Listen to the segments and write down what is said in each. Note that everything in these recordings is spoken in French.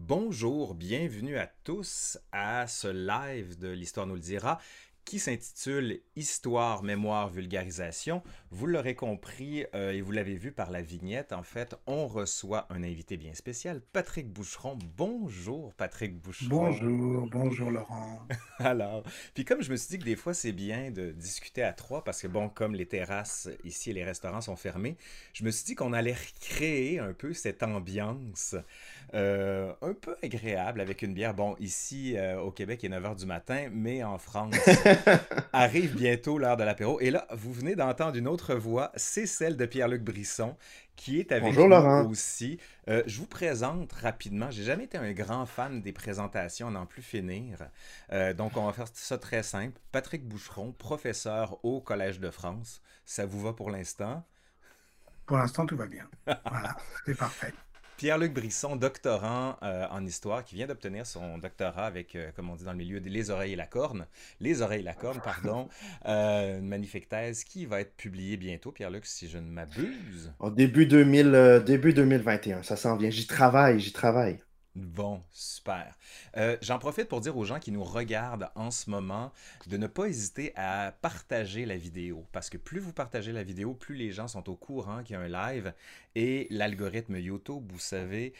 Bonjour, bienvenue à tous à ce live de l'Histoire nous le dira qui s'intitule Histoire, mémoire, vulgarisation. Vous l'aurez compris euh, et vous l'avez vu par la vignette, en fait, on reçoit un invité bien spécial, Patrick Boucheron. Bonjour Patrick Boucheron. Bonjour, bonjour Laurent. Alors, puis comme je me suis dit que des fois c'est bien de discuter à trois, parce que bon, comme les terrasses ici et les restaurants sont fermés, je me suis dit qu'on allait recréer un peu cette ambiance euh, un peu agréable avec une bière. Bon, ici euh, au Québec, il est 9h du matin, mais en France, arrive bientôt l'heure de l'apéro. Et là, vous venez d'entendre une autre voix, c'est celle de Pierre-Luc Brisson, qui est avec Bonjour, nous Laurent. aussi. Euh, je vous présente rapidement. J'ai jamais été un grand fan des présentations, n'en plus finir. Euh, donc, on va faire ça très simple. Patrick Boucheron, professeur au Collège de France. Ça vous va pour l'instant? Pour l'instant, tout va bien. Voilà, c'est parfait. Pierre-Luc Brisson, doctorant euh, en histoire, qui vient d'obtenir son doctorat avec, euh, comme on dit dans le milieu, les oreilles et la corne. Les oreilles et la corne, pardon. Euh, une magnifique thèse qui va être publiée bientôt, Pierre-Luc, si je ne m'abuse. En début, 2000, début 2021, ça s'en vient. J'y travaille, j'y travaille. Bon, super. Euh, J'en profite pour dire aux gens qui nous regardent en ce moment de ne pas hésiter à partager la vidéo. Parce que plus vous partagez la vidéo, plus les gens sont au courant qu'il y a un live. Et l'algorithme YouTube, vous savez,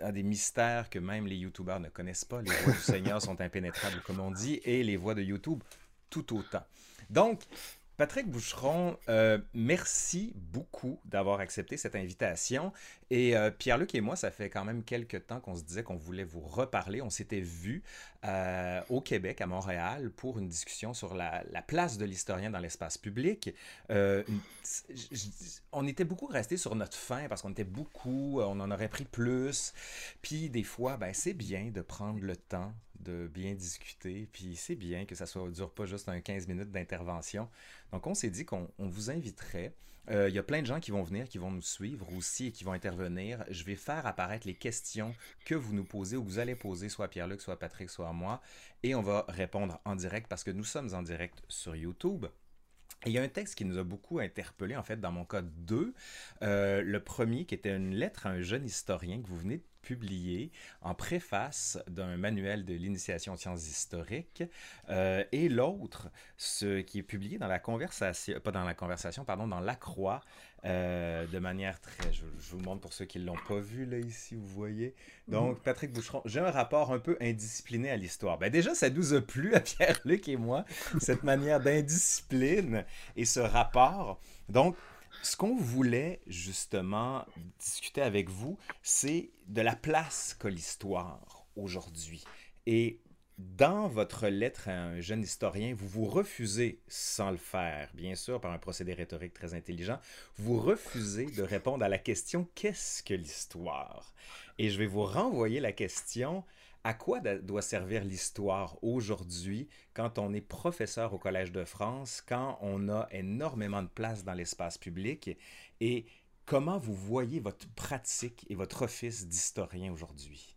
a des mystères que même les YouTubers ne connaissent pas. Les voix du Seigneur sont impénétrables, comme on dit, et les voix de YouTube tout autant. Donc, Patrick Boucheron, euh, merci beaucoup d'avoir accepté cette invitation. Et euh, Pierre-Luc et moi, ça fait quand même quelques temps qu'on se disait qu'on voulait vous reparler. On s'était vus euh, au Québec, à Montréal, pour une discussion sur la, la place de l'historien dans l'espace public. Euh, on était beaucoup restés sur notre faim parce qu'on était beaucoup, on en aurait pris plus. Puis des fois, ben, c'est bien de prendre le temps de bien discuter. Puis c'est bien que ça ne dure pas juste un 15 minutes d'intervention. Donc, on s'est dit qu'on on vous inviterait. Euh, Il y a plein de gens qui vont venir, qui vont nous suivre aussi et qui vont intervenir. Je vais faire apparaître les questions que vous nous posez ou que vous allez poser, soit Pierre-Luc, soit Patrick, soit à moi. Et on va répondre en direct parce que nous sommes en direct sur YouTube. Il y a un texte qui nous a beaucoup interpellé, en fait, dans mon cas 2. Euh, le premier, qui était une lettre à un jeune historien que vous venez de publier en préface d'un manuel de l'initiation aux sciences historiques. Euh, et l'autre, ce qui est publié dans la conversation, pas dans la conversation, pardon, dans La Croix, euh, de manière très. Je, je vous montre pour ceux qui ne l'ont pas vu, là, ici, vous voyez. Donc, Patrick Boucheron, j'ai un rapport un peu indiscipliné à l'histoire. Ben, déjà, ça nous a plu à Pierre-Luc et moi, cette manière d'indiscipline et ce rapport. Donc, ce qu'on voulait justement discuter avec vous, c'est de la place qu'a l'histoire aujourd'hui. Et dans votre lettre à un jeune historien, vous vous refusez, sans le faire, bien sûr, par un procédé rhétorique très intelligent, vous refusez de répondre à la question qu'est-ce que l'histoire? Et je vais vous renvoyer la question à quoi doit servir l'histoire aujourd'hui quand on est professeur au Collège de France, quand on a énormément de place dans l'espace public et comment vous voyez votre pratique et votre office d'historien aujourd'hui?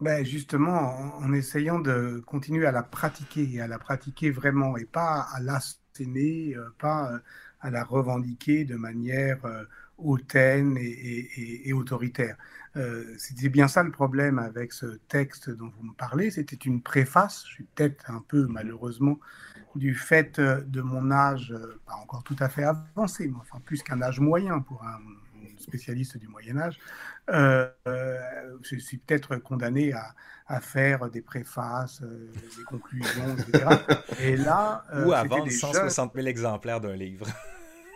Ben justement, en, essayant de continuer à la pratiquer, à la pratiquer vraiment, et pas à l'asséner, euh, pas euh, à la revendiquer de manière euh, hautaine et autoritaire. Euh, C'était bien ça le problème avec ce texte dont vous me parlez. C'était une préface, je suis peut-être un peu malheureusement du fait euh, de mon âge, euh, pas encore tout à fait avancé, mais enfin plus qu'un âge moyen pour un spécialiste du Moyen Âge, euh, je suis peut-être condamné à, à faire des préfaces, euh, des conclusions, etc. Et là, Ou à vendre des jeunes- 160 000 exemplaires d'un livre.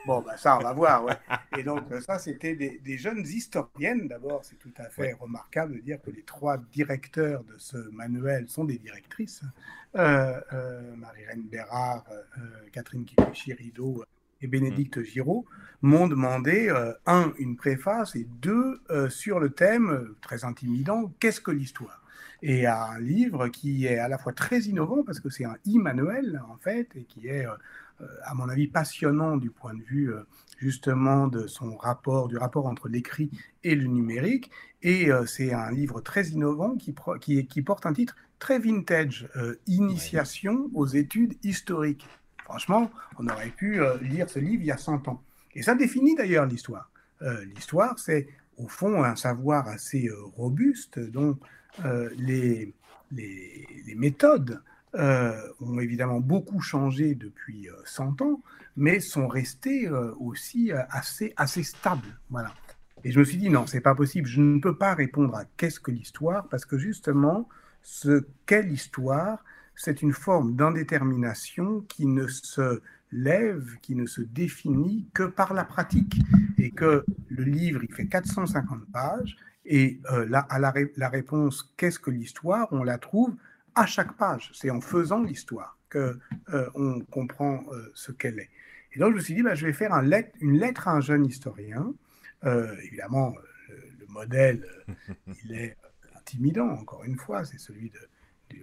Bon, bah ça, on va voir. Ouais. Et donc, euh, ça, c'était des, des jeunes historiennes. D'abord, c'est tout à fait remarquable de dire que les trois directeurs de ce manuel sont des directrices. Euh, euh, Marie-Reine Bérard, euh, Catherine Kikuchi-Rideau et Bénédicte Giraud m'ont demandé, un, une préface et deux, sur le thème très intimidant, qu'est-ce que l'histoire? Et un livre qui est à la fois très innovant parce que c'est un e-manuel en fait et qui est à mon avis passionnant du point de vue euh, justement de son rapport, du rapport entre l'écrit et le numérique. Et euh, c'est un livre très innovant qui, pro- qui, qui porte un titre très vintage, euh, Initiation aux études historiques. Franchement, on aurait pu euh, lire ce livre il y a 100 ans. Et ça définit d'ailleurs l'histoire. Euh, l'histoire, c'est au fond, un savoir assez robuste dont les, les, les, méthodes ont évidemment beaucoup changé depuis 100 ans, mais sont restées aussi assez, assez stables. Voilà. Et je me suis dit, non, c'est pas possible, je ne peux pas répondre à qu'est-ce que l'histoire, parce que justement, ce qu'est l'histoire, c'est une forme d'indétermination qui ne se lève, qui ne se définit que par la pratique. Et que le livre, il fait 450 pages, et euh, là, à la réponse qu'est-ce que l'histoire, on la trouve à chaque page. C'est en faisant l'histoire que euh, comprend euh, ce qu'elle est. Et donc je me suis dit, bah, je vais faire un lettre, une lettre à un jeune historien euh, évidemment, le, modèle, euh, il est intimidant, encore une fois, c'est celui de,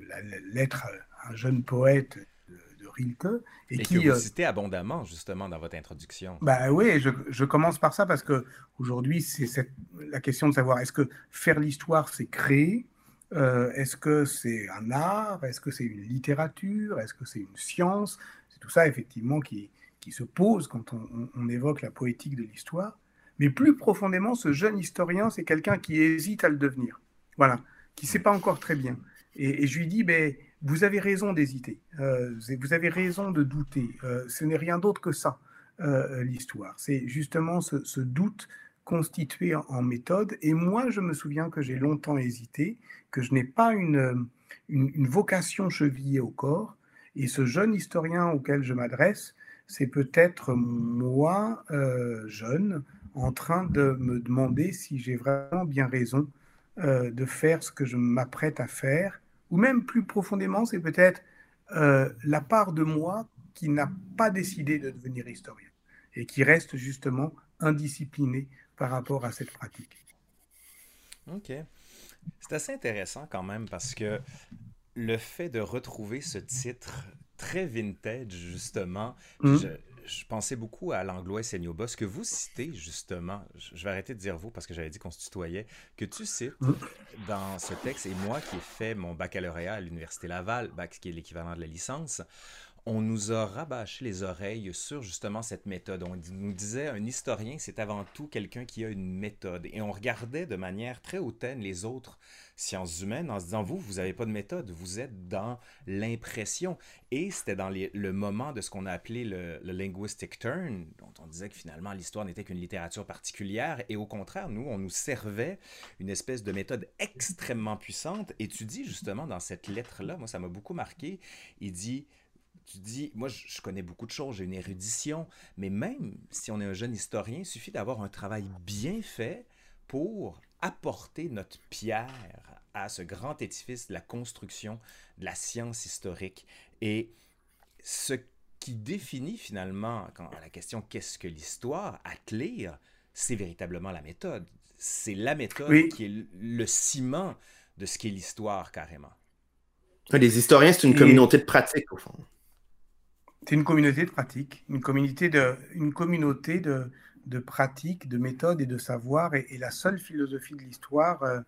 la, lettre à un jeune poète de, Rilke. Et, qui, que vous euh, citez abondamment, justement, dans votre introduction. Bah oui, je, je commence par ça parce que aujourd'hui, c'est la question de savoir est-ce que faire l'histoire, c'est créer Est-ce que c'est un art? Est-ce que c'est une littérature? Est-ce que c'est une science? C'est tout ça, effectivement, qui, qui se pose quand on, on évoque la poétique de l'histoire. Mais plus profondément, ce jeune historien, c'est quelqu'un qui hésite à le devenir. Voilà, qui ne sait pas encore très bien. Et, je lui dis, ben, vous avez raison d'hésiter, euh, vous avez raison de douter. Euh, ce n'est rien d'autre que ça, euh, l'histoire. C'est justement ce, doute constitué en, méthode. Et moi, je me souviens que j'ai longtemps hésité, que je n'ai pas une, une, vocation chevillée au corps. Et ce jeune historien auquel je m'adresse, c'est peut-être moi, jeune, en train de me demander si j'ai vraiment bien raison euh, de faire ce que je m'apprête à faire, ou même plus profondément, c'est peut-être euh, la part de moi qui n'a pas décidé de devenir historien et qui reste justement indiscipliné par rapport à cette pratique. Ok. C'est assez intéressant quand même parce que le fait de retrouver ce titre très vintage, justement, mmh je pensais beaucoup à l'anglois Senioba. Ce que vous citez, justement, je vais arrêter de dire vous parce que j'avais dit qu'on se tutoyait, que tu cites mm. dans ce texte, et moi qui ai fait mon baccalauréat à l'Université Laval, qui est l'équivalent de la licence, on nous a rabâché les oreilles sur justement cette méthode. On nous disait un historien, c'est avant tout quelqu'un qui a une méthode. Et on regardait de manière très hautaine les autres sciences humaines en se disant, vous, vous n'avez pas de méthode, vous êtes dans l'impression. Et c'était dans le moment de ce qu'on a appelé le, le, linguistic turn, dont on disait que finalement l'histoire n'était qu'une littérature particulière. Et au contraire, nous, on nous servait une espèce de méthode extrêmement puissante. Et tu dis justement dans cette lettre-là, moi ça m'a beaucoup marqué, il dit tu dis, moi je connais beaucoup de choses, j'ai une érudition, mais même si on est un jeune historien, il suffit d'avoir un travail bien fait pour apporter notre pierre à ce grand édifice de la construction de la science historique. Et ce qui définit finalement quand, la question qu'est-ce que l'histoire, à te lire, c'est véritablement la méthode. C'est la méthode qui est le ciment de ce qu'est l'histoire carrément. Les historiens, c'est une communauté de pratique au fond. C'est une communauté de pratique, une communauté de, une communauté de, de pratique, de méthode et de savoir. Et, la seule philosophie de l'histoire, euh,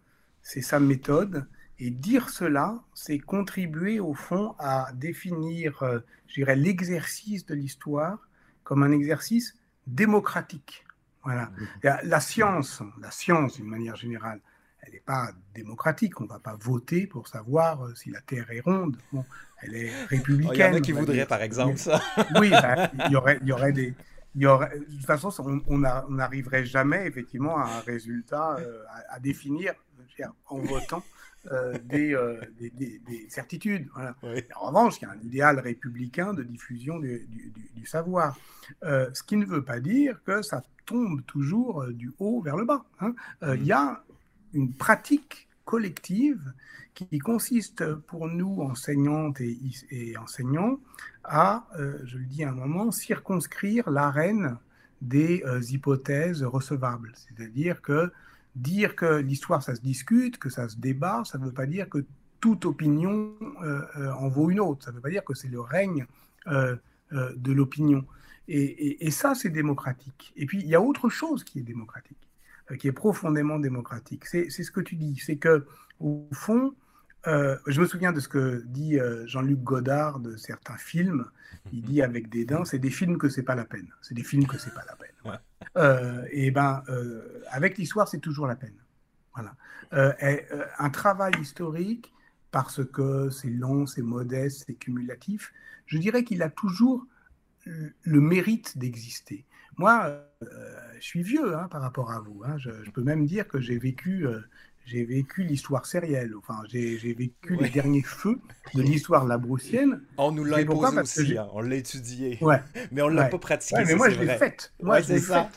c'est sa méthode. Et dire cela, c'est contribuer au fond à définir, euh, je dirais, l'exercice de l'histoire comme un exercice démocratique. Voilà. La science, la science d'une manière générale, elle n'est pas démocratique. On ne va pas voter pour savoir euh, si la Terre est ronde. Bon, elle est républicaine. Il y en a qui voudraient, par exemple, ça. Oui, ben, il, y aurait, il y aurait des. Il y aurait, de toute façon, on n'arriverait jamais effectivement à un résultat euh, à, définir en votant euh, des, des, des, certitudes. Voilà. En revanche, il y a un idéal républicain de diffusion du, du, savoir. ce qui ne veut pas dire que ça tombe toujours du haut vers le bas. Hein. Il y a une pratique collective qui consiste pour nous, enseignantes et, enseignants, à, euh, je le dis à un moment, circonscrire l'arène des euh, hypothèses recevables. C'est-à-dire que dire que l'histoire, ça se discute, que ça se débat, ça ne veut pas dire que toute opinion euh, en vaut une autre. Ça ne veut pas dire que c'est le règne de l'opinion. et ça, c'est démocratique. Et puis, il y a autre chose qui est démocratique. Euh, qui est profondément démocratique. C'est ce que tu dis, c'est que au fond, euh, je me souviens de ce que dit euh, Jean-Luc Godard de certains films. Il dit avec dédain, c'est des films que c'est pas la peine. C'est des films que c'est pas la peine. Euh, et ben, avec l'histoire, c'est toujours la peine. Voilà. un travail historique, parce que c'est long, c'est modeste, c'est cumulatif, je dirais qu'il a toujours le mérite d'exister. Moi, je suis vieux hein, par rapport à vous. Hein. Je, je, peux même dire que j'ai vécu j'ai vécu l'histoire sérielle, enfin, j'ai vécu les derniers feux de l'histoire labroussienne. On nous l'a imposé aussi, hein, on l'a étudié, ouais. mais on ne l'a pas pratiqué. mais moi, je l'ai faite. Moi, je l'ai faite.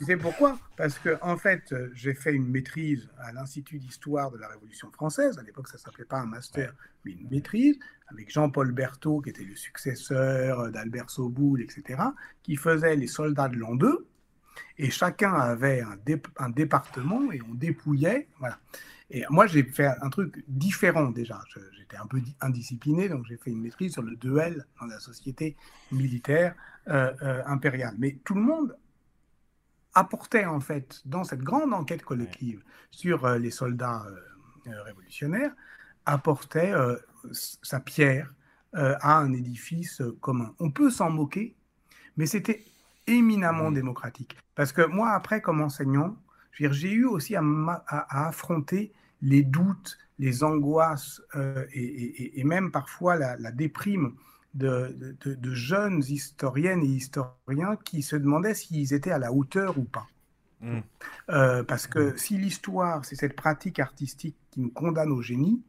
Tu sais pourquoi? Parce que en fait, j'ai fait une maîtrise à l'Institut d'histoire de la Révolution française. À l'époque, ça s'appelait pas un master, mais une maîtrise avec Jean-Paul Berthaud, qui était le successeur d'Albert Soboul, etc., qui faisait les soldats de l'an 2 et chacun avait un, un, département et on dépouillait. Voilà. Et moi, j'ai fait un truc différent déjà. J'étais un peu indiscipliné, donc j'ai fait une maîtrise sur le duel dans la société militaire euh, euh, impériale. Mais tout le monde apportait en fait dans cette grande enquête collective sur euh, les soldats révolutionnaires, apportait sa pierre à un édifice commun. On peut s'en moquer, mais c'était éminemment mmh. démocratique. Parce que moi, après, comme enseignant, j'ai eu aussi à, affronter les doutes, les angoisses euh, et, même parfois la, déprime de, jeunes historiennes et historiens qui se demandaient s'ils étaient à la hauteur ou pas. Mmh. Euh, parce que mmh. si l'histoire, c'est cette pratique artistique qui nous condamne au génie,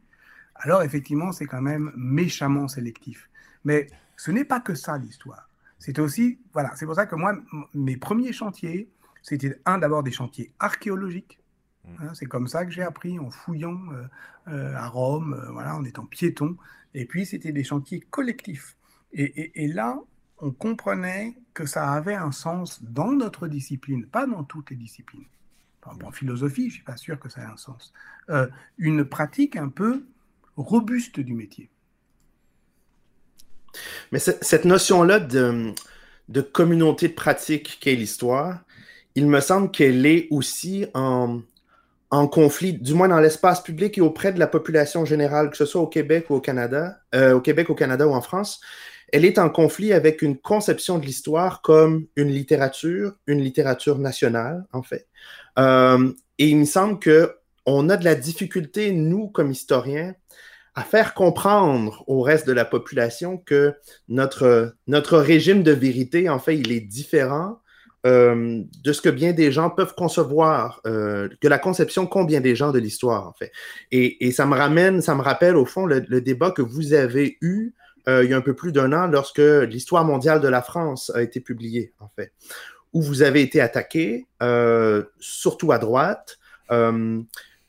alors effectivement, c'est quand même méchamment sélectif. Mais ce n'est pas que ça l'histoire. C'était aussi, voilà, c'est pour ça que moi, mes premiers chantiers, c'était un d'abord des chantiers archéologiques. Mmh. Hein, c'est comme ça que j'ai appris en fouillant euh, euh, à Rome, euh, voilà, en étant piéton. Et puis c'était des chantiers collectifs. Et, là, on comprenait que ça avait un sens dans notre discipline, pas dans toutes les disciplines. en philosophie, je suis pas sûr que ça ait un sens. une pratique un peu robuste du métier. Mais cette notion-là de, de, communauté de pratique qu'est l'histoire, il me semble qu'elle est aussi en, en, conflit, du moins dans l'espace public et auprès de la population générale, que ce soit au Québec ou au Canada, euh, au Québec, au Canada ou en France. Elle est en conflit avec une conception de l'histoire comme une littérature, une littérature nationale, en fait. Euh, et il me semble que on a de la difficulté, nous, comme historiens, à faire comprendre au reste de la population que notre, notre régime de vérité, en fait, il est différent euh, de ce que bien des gens peuvent concevoir, euh, que la conception qu'ont bien des gens de l'histoire, en fait. Et, ça me ramène, ça me rappelle au fond le, débat que vous avez eu euh, il y a un peu plus d'un an lorsque l'histoire mondiale de la France a été publiée, en fait, où vous avez été attaqué, surtout à droite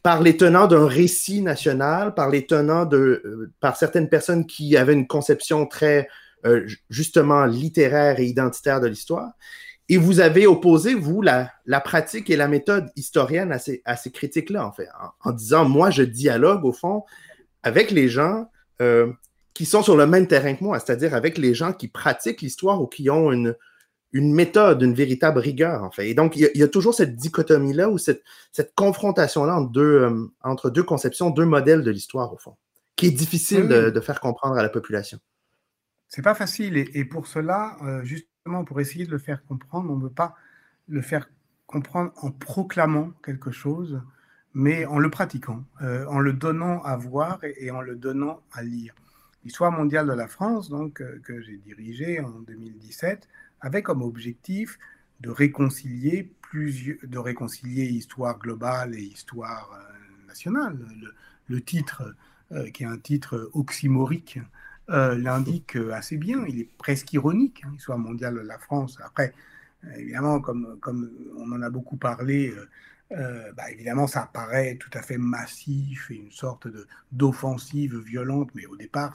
par les tenants d'un récit national, par les tenants de, euh, par certaines personnes qui avaient une conception très euh, justement littéraire et identitaire de l'histoire. Et vous avez opposé, vous, la, la, pratique et la méthode historienne à ces, à ces critiques-là, en fait, en, disant, moi, je dialogue, au fond, avec les gens euh, qui sont sur le même terrain que moi, c'est-à-dire avec les gens qui pratiquent l'histoire ou qui ont une, une méthode, une véritable rigueur, en fait. Et donc, il y a, toujours cette dichotomie-là ou cette, cette confrontation-là entre, deux, euh, entre deux conceptions, deux modèles de l'histoire, au fond, qui est difficile de, faire comprendre à la population. C'est pas facile. Et, pour cela, euh, justement, pour essayer de le faire comprendre, on ne veut pas le faire comprendre en proclamant quelque chose, mais en le pratiquant, euh, en le donnant à voir et, en le donnant à lire. L'histoire mondiale de la France, donc, que j'ai dirigée en 2017, avait comme objectif de réconcilier, plusieurs, de réconcilier histoire globale et histoire euh, nationale. Le, titre, euh, qui est un titre oxymorique, euh, l'indique assez bien. Il est presque ironique, hein, histoire mondiale la France. Après, évidemment, comme, comme on en a beaucoup parlé, bah, évidemment, ça paraît tout à fait massif et une sorte d'offensive violente, mais au départ,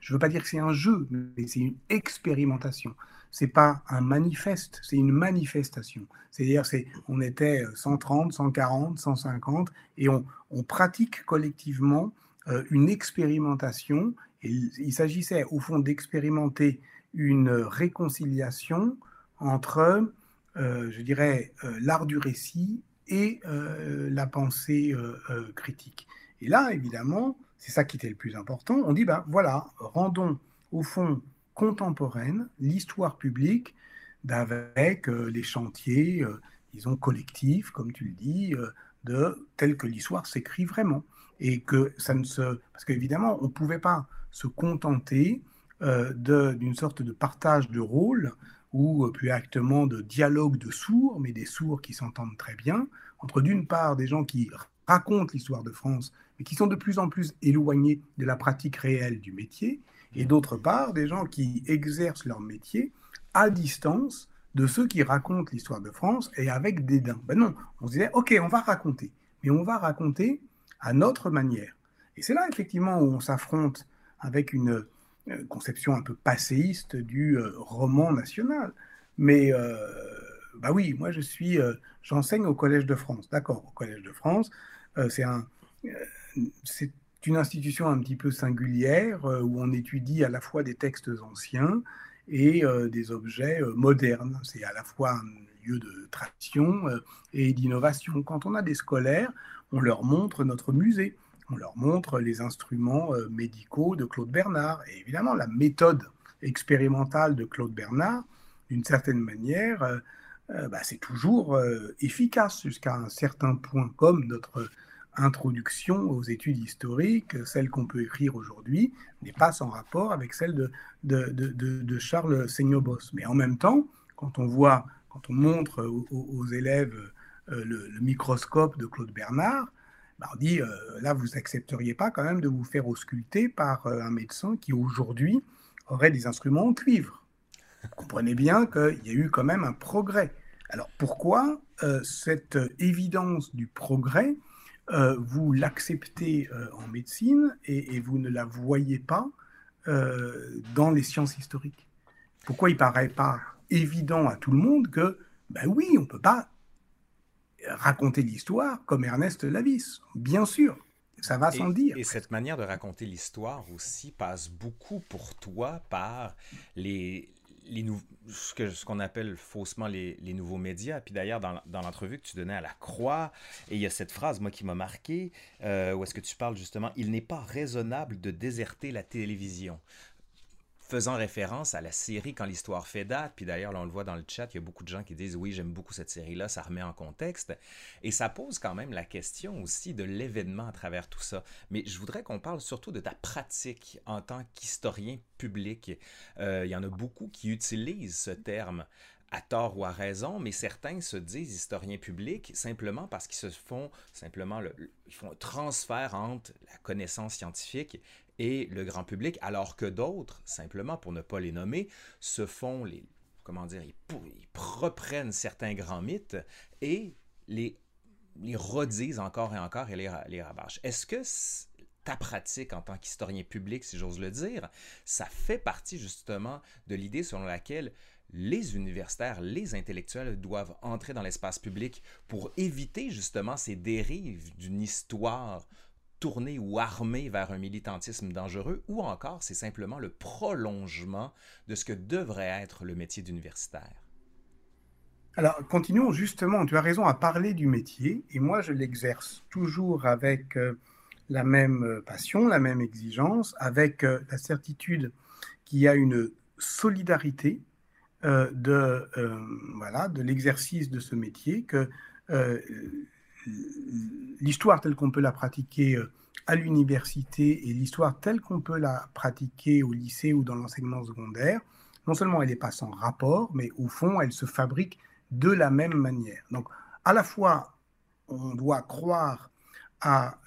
je ne veux pas dire que c'est un jeu, mais c'est une expérimentation c'est pas un manifeste, c'est une manifestation. C'est-à-dire, c'est, on était 130, 140, 150, et on, pratique collectivement euh, une expérimentation. Il, s'agissait au fond d'expérimenter une réconciliation entre, euh, je dirais, euh, l'art du récit et la pensée critique. Et là, évidemment, c'est ça qui était le plus important, on dit, ben voilà, rendons au fond contemporaine l'histoire publique d'avec euh, les chantiers, euh, disons, collectifs, comme tu le dis, euh, de tel que l'histoire s'écrit vraiment. Et que ça ne se... Parce qu'évidemment, on ne pouvait pas se contenter d'une sorte de partage de rôle ou plus actement de dialogue de sourds, mais des sourds qui s'entendent très bien, entre d'une part des gens qui racontent l'histoire de France, mais qui sont de plus en plus éloignés de la pratique réelle du métier, et d'autre part des gens qui exercent leur métier à distance de ceux qui racontent l'histoire de France et avec dédain. Ben non, on se disait, OK, on va raconter, mais on va raconter à notre manière. Et c'est là effectivement où on s'affronte avec une euh, conception un peu passéiste du euh, roman national. Mais euh, bah oui, moi je suis, j'enseigne au Collège de France, d'accord, au Collège de France, c'est un, c'est une institution un petit peu singulière où on étudie à la fois des textes anciens et des objets modernes. C'est à la fois un lieu de tradition et d'innovation. Quand on a des scolaires, on leur montre notre musée, on leur montre les instruments médicaux de Claude Bernard. Et évidemment, la méthode expérimentale de Claude Bernard, d'une certaine manière, bah, c'est toujours efficace jusqu'à un certain point, comme notre introduction aux études historiques, celle qu'on peut écrire aujourd'hui, n'est pas sans rapport avec celle de, Charles Seignobos. Mais en même temps, quand on voit, quand on montre aux, élèves euh, le, microscope de Claude Bernard, on dit, euh, là, vous accepteriez pas quand même de vous faire ausculter par euh, un médecin qui aujourd'hui aurait des instruments en cuivre. Vous comprenez bien qu'il y a eu quand même un progrès. Alors pourquoi cette évidence du progrès euh, vous l'acceptez euh, en médecine et, vous ne la voyez pas euh, dans les sciences historiques? Pourquoi il paraît pas évident à tout le monde que, ben oui, on ne peut pas raconter l'histoire comme Ernest Lavis, bien sûr. Ça va sans dire. Et cette manière de raconter l'histoire aussi passe beaucoup pour toi par les, ce qu'on appelle faussement les, nouveaux médias. Puis d'ailleurs, dans, l'entrevue que tu donnais à la Croix, et il y a cette phrase, moi, qui m'a marqué, euh, où est-ce que tu parles justement, il n'est pas raisonnable de déserter la télévision faisant référence à la série Quand l'histoire fait date. Puis d'ailleurs, on le voit dans le chat, il y a beaucoup de gens qui disent oui, j'aime beaucoup cette série-là, ça remet en contexte. Et ça pose quand même la question aussi de l'événement à travers tout ça. Mais je voudrais qu'on parle surtout de ta pratique en tant qu'historien public. Euh, il y en a beaucoup qui utilisent ce terme à tort ou à raison, mais certains se disent historiens publics simplement parce qu'ils se font simplement le, ils font un transfert entre la connaissance scientifique et le grand public, alors que d'autres, simplement pour ne pas les nommer, se font les, comment dire, ils, reprennent certains grands mythes et les, redisent encore et encore et les, les. Est-ce que ta pratique en tant qu'historien public, si j'ose le dire, ça fait partie justement de l'idée selon laquelle les universitaires, les intellectuels doivent entrer dans l'espace public pour éviter justement ces dérives d'une histoire tourné ou armé vers un militantisme dangereux, ou encore c'est simplement le prolongement de ce que devrait être le métier d'universitaire? Alors, continuons justement, tu as raison à parler du métier, et moi je l'exerce toujours avec euh, la même euh, passion, la même exigence, avec euh, la certitude qu'il y a une solidarité de, voilà, de l'exercice de ce métier, que l'histoire telle qu'on peut la pratiquer euh, à l'université et l'histoire telle qu'on peut la pratiquer au lycée ou dans l'enseignement secondaire, non seulement elle n'est pas sans rapport, mais au fond, elle se fabrique de la même manière. Donc, à la fois, on doit croire à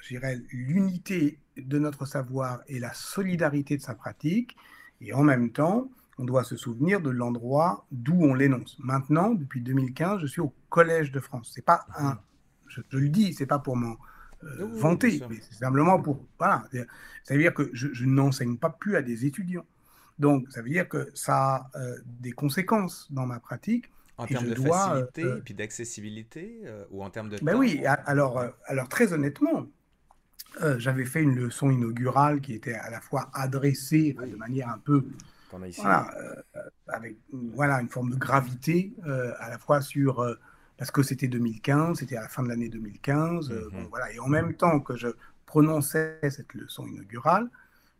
l'unité de notre savoir et la solidarité de sa pratique, et en même temps, on doit se souvenir de l'endroit d'où on l'énonce. Maintenant, depuis 2015, je suis au Collège de France. C'est pas un je, le dis, c'est pas pour m'en euh, vanter, mais c'est simplement pour. Voilà. Ça veut dire que je, n'enseigne pas plus à des étudiants. Donc, ça veut dire que ça a euh, des conséquences dans ma pratique. En termes de facilité et puis d'accessibilité ou en termes de. Ben oui, alors, alors très honnêtement, j'avais fait une leçon inaugurale qui était à la fois adressée de manière un peu. Voilà, avec voilà, une forme de gravité, à la fois sur parce que c'était 2015, c'était à la fin de l'année 2015. Euh, mhm. voilà. Et en même temps que je prononçais cette leçon inaugurale,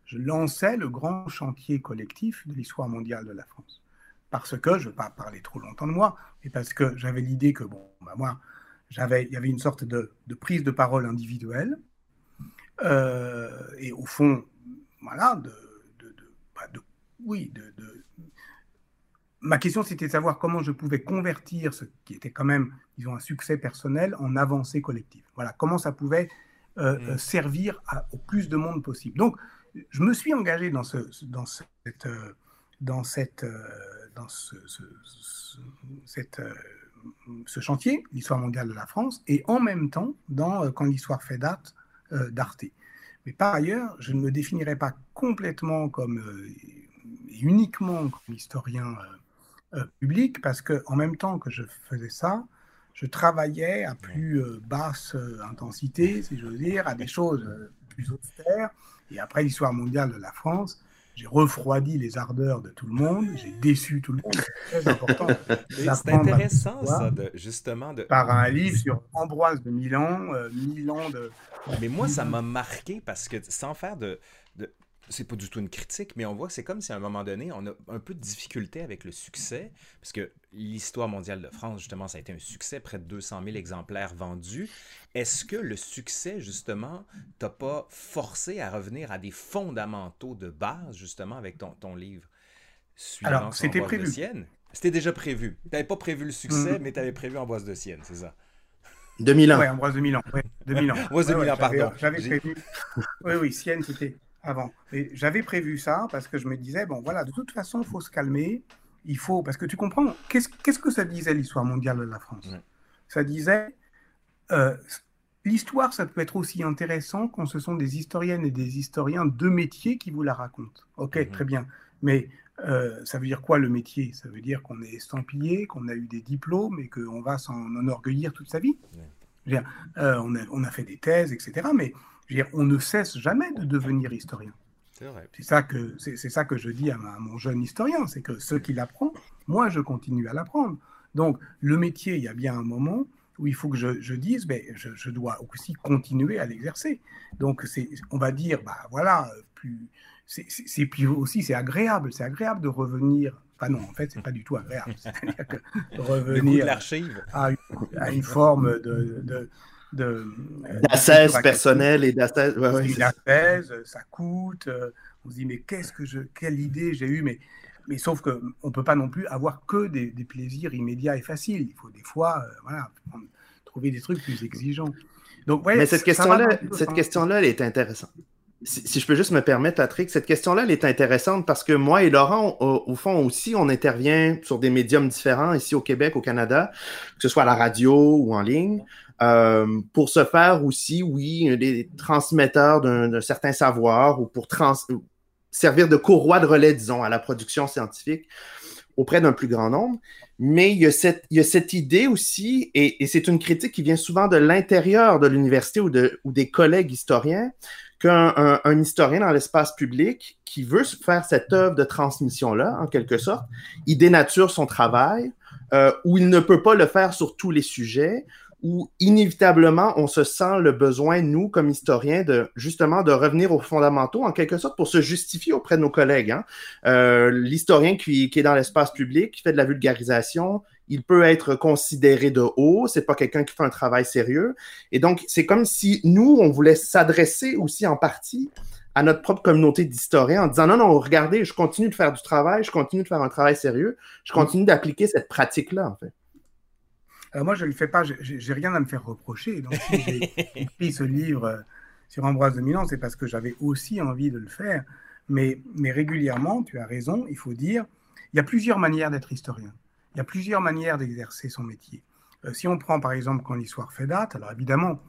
je lançais le grand chantier collectif de l'histoire mondiale de la France. Parce que, je ne veux pas parler trop longtemps de moi, mais parce que j'avais l'idée que, bon, bah moi, j'avais, il y avait une sorte de, prise de parole individuelle, euh, et au fond, voilà, de, bah, oui, de, ma question, c'était de savoir comment je pouvais convertir ce qui était quand même, disons, un succès personnel en avancée collective. Voilà, comment ça pouvait euh, mmh. servir au plus de monde possible. Donc, je me suis engagé dans ce, dans cette, dans cette, dans ce, cette, ce chantier, l'histoire mondiale de la France, et en même temps dans Quand l'histoire fait date d'Arte. Mais par ailleurs, je ne me définirais pas complètement comme uniquement comme historien public, parce que en même temps que je faisais ça, je travaillais à plus basse intensité, si j'ose dire, à des choses plus austères. Et après l'histoire mondiale de la France, j'ai refroidi les ardeurs de tout le monde, j'ai déçu tout le monde. C'est très important. C'est intéressant, ça, de, justement. De... Par un livre sur Ambroise de Milan, euh, Milan de. Mais moi, ça m'a marqué parce que sans faire de, c'est pas du tout une critique, mais on voit que c'est comme si à un moment donné, on a un peu de difficulté avec le succès, parce que l'histoire mondiale de France, justement, ça a été un succès, près de 200 000 exemplaires vendus. Est-ce que le succès, justement, t'a pas forcé à revenir à des fondamentaux de base, justement, avec ton, ton livre Alors, c'était prévu. C'était déjà prévu. Tu n'avais pas prévu le succès, mm. mais tu avais prévu Ambroise de Sienne, c'est ça? 2000 ans. Oui, Ambroise de Milan. Ouais, de Milan. Ambroise de Milan, pardon. J'avais prévu. oui, oui, Sienne, c'était avant. Et j'avais prévu ça parce que je me disais, bon, voilà, de toute façon, il faut se calmer. Il faut, parce que tu comprends, qu'est-ce qu'est-ce que ça disait l'histoire mondiale de la France? Ça disait, euh, l'histoire, ça peut être aussi intéressant quand ce sont des historiennes et des historiens de métier qui vous la racontent. Ok, mhm. très bien. Mais euh, ça veut dire quoi le métier? Ça veut dire qu'on est estampillé, qu'on a eu des diplômes et qu'on va s'en enorgueillir toute sa vie? Euh, on, a, on, a, fait des thèses, etc. Mais on ne cesse jamais de devenir historien. C'est ça que c'est ça que je dis à, mon jeune historien, c'est que ce qu'il apprend, moi je continue à l'apprendre. Donc le métier, il y a bien un moment où il faut que je, dise, ben, je, dois aussi continuer à l'exercer. Donc c'est, on va dire, bah voilà, plus c'est plus aussi c'est agréable, c'est agréable de revenir. Enfin non, en fait c'est pas du tout agréable. C'est-à-dire que revenir à, à, une forme de de d'assaise personnelle et d'assaise. ça coûte. Euh, on se dit mais qu'est-ce que je, quelle idée j'ai eue, mais mais sauf que on peut pas non plus avoir que des, plaisirs immédiats et faciles. Il faut des fois, euh, voilà, trouver des trucs plus exigeants. Donc, mais cette question-là, cette question-là, elle est intéressante. Si, je peux juste me permettre, Patrick, cette question-là, elle est intéressante parce que moi et Laurent, au, fond aussi, on intervient sur des médiums différents ici au Québec, au Canada, que ce soit à la radio ou en ligne. Euh, pour se faire aussi, oui, des transmetteurs d'un certain savoir ou pour servir de courroie de relais, disons, à la production scientifique auprès d'un plus grand nombre. Mais il y a cette, idée aussi, et, c'est une critique qui vient souvent de l'intérieur de l'université ou, de, ou des collègues historiens, qu'un un, historien dans l'espace public qui veut faire cette œuvre de transmission-là, en quelque sorte, il dénature son travail, euh, ou il ne peut pas le faire sur tous les sujets, où inévitablement on se sent le besoin, nous, comme historiens, de justement de revenir aux fondamentaux, en quelque sorte, pour se justifier auprès de nos collègues. Hein. Euh, l'historien qui, qui, est dans l'espace public, qui fait de la vulgarisation, il peut être considéré de haut, c'est pas quelqu'un qui fait un travail sérieux. Et donc, c'est comme si nous, on voulait s'adresser aussi en partie à notre propre communauté d'historiens en disant non, non, regardez, je continue de faire du travail, je continue de faire un travail sérieux, je continue d'appliquer cette pratique-là, en fait. Alors moi, je ne le fais pas, j'ai rien à me faire reprocher. Donc, si j'ai écrit ce livre euh, sur Ambroise de Milan, c'est parce que j'avais aussi envie de le faire. Mais, mais régulièrement, tu as raison, il faut dire, il y a plusieurs manières d'être historien. Il y a plusieurs manières d'exercer son métier. Euh, si on prend par exemple quand l'histoire fait date, alors évidemment,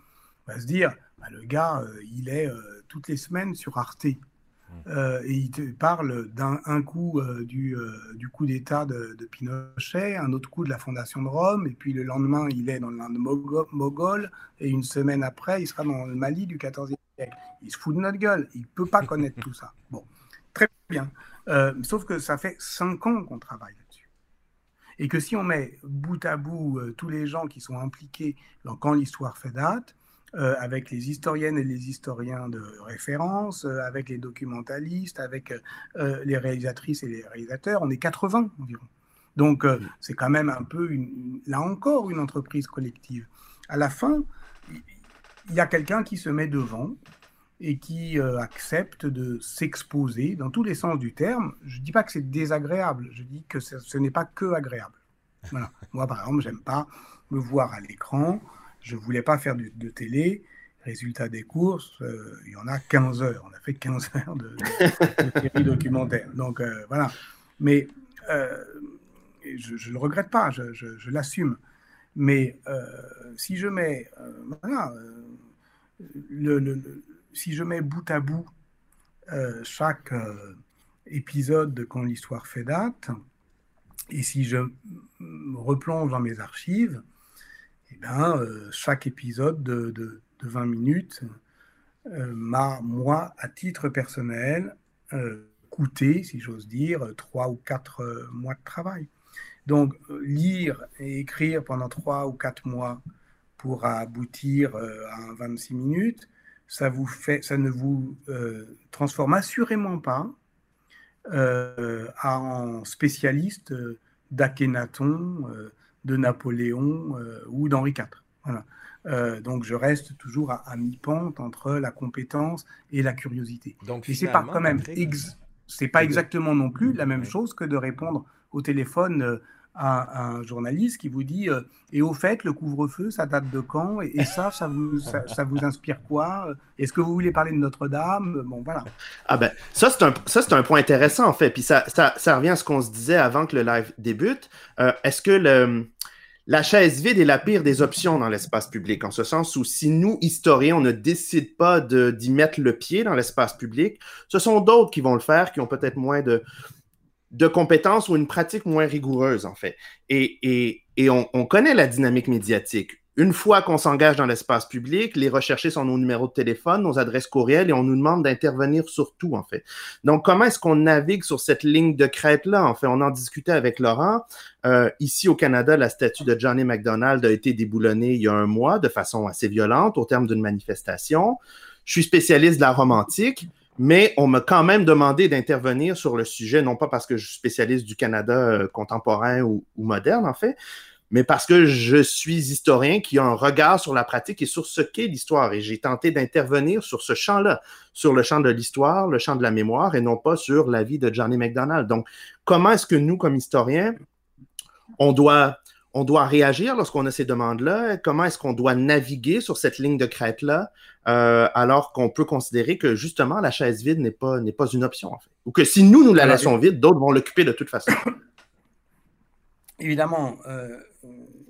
on va se dire, bah, le gars, euh, il est toutes les semaines sur Arte. Euh, et il parle d'un coup euh, du, euh, du, coup d'État de, Pinochet, un autre coup de la fondation de Rome, et puis le lendemain, il est dans l'Inde mogol, et une semaine après, il sera dans le Mali du XIVe siècle. Il se fout de notre gueule, il ne peut pas connaître tout ça. Bon, très bien. sauf que ça fait cinq ans qu'on travaille là-dessus. Et que si on met bout à bout tous les gens qui sont impliqués dans quand l'histoire fait date, euh, avec les historiennes et les historiens de référence, euh, avec les documentalistes, avec les réalisatrices et les réalisateurs. On est 80 environ. Donc, c'est quand même un peu, une, là encore, une entreprise collective. À la fin, il y a quelqu'un qui se met devant et qui accepte de s'exposer dans tous les sens du terme. Je ne dis pas que c'est désagréable, je dis que ce n'est pas que agréable. Moi, par exemple, j'aime pas me voir à l'écran. Je voulais pas faire de, télé. Résultat des courses, euh, il y en a 15 heures. On a fait 15 heures de, de, documentaire. Donc euh, voilà. Mais euh, je ne le regrette pas, je, l'assume. Mais si je mets, si je mets bout à bout chaque épisode de Quand l'histoire fait date, et si je replonge dans mes archives, eh euh, chaque épisode de, de, 20 minutes euh, m'a, moi, à titre personnel, euh, coûté, si j'ose dire, 3 ou 4 mois de travail. Donc, lire et écrire pendant 3 ou 4 mois pour aboutir à 26 minutes, ça, vous fait, ça ne vous transforme assurément pas en spécialiste d'Akhenaton, de Napoléon ou d'Henri IV. Voilà. donc je reste toujours à, mi-pente entre la compétence et la curiosité. Donc, et c'est pas quand même, c'est pas exactement non plus la même chose que de répondre au téléphone à, un journaliste qui vous dit euh, Et au fait, le couvre-feu, ça date de quand? Et, ça, ça vous, ça, vous inspire quoi? Est-ce que vous voulez parler de Notre-Dame? Bon, voilà. Ah ben, ça, c'est un, ça, c'est un point intéressant, en fait. Puis ça, ça, ça revient à ce qu'on se disait avant que le live débute. Euh, est-ce que le, la chaise vide est la pire des options dans l'espace public, en ce sens où si nous, historiens, on ne décide pas d'y mettre le pied dans l'espace public, ce sont d'autres qui vont le faire, qui ont peut-être moins de, de compétences ou une pratique moins rigoureuse, en fait. Et, on, connaît la dynamique médiatique. Une fois qu'on s'engage dans l'espace public, les recherchés sont nos numéros de téléphone, nos adresses courriels et on nous demande d'intervenir sur tout, en fait. Donc, comment est-ce qu'on navigue sur cette ligne de crête-là? En fait, on en discutait avec Laurent. Euh, ici, au Canada, la statue de Johnny McDonald a été déboulonnée il y a un mois de façon assez violente au terme d'une manifestation. Je suis spécialiste de la romantique mais on m'a quand même demandé d'intervenir sur le sujet, non pas parce que je suis spécialiste du Canada euh, contemporain ou, moderne, en fait, mais parce que je suis historien qui a un regard sur la pratique et sur ce qu'est l'histoire. Et j'ai tenté d'intervenir sur ce champ-là, sur le champ de l'histoire, le champ de la mémoire, et non pas sur la vie de Johnny McDonald. Donc, comment est-ce que nous, comme historiens, on doit on doit réagir lorsqu'on a ces demandes-là? Comment est-ce qu'on doit naviguer sur cette ligne de crête-là euh, alors qu'on peut considérer que justement la chaise vide n'est pas, n'est pas une option en fait? Ou que si nous, nous la laissons vide, d'autres vont l'occuper de toute façon. Évidemment, euh,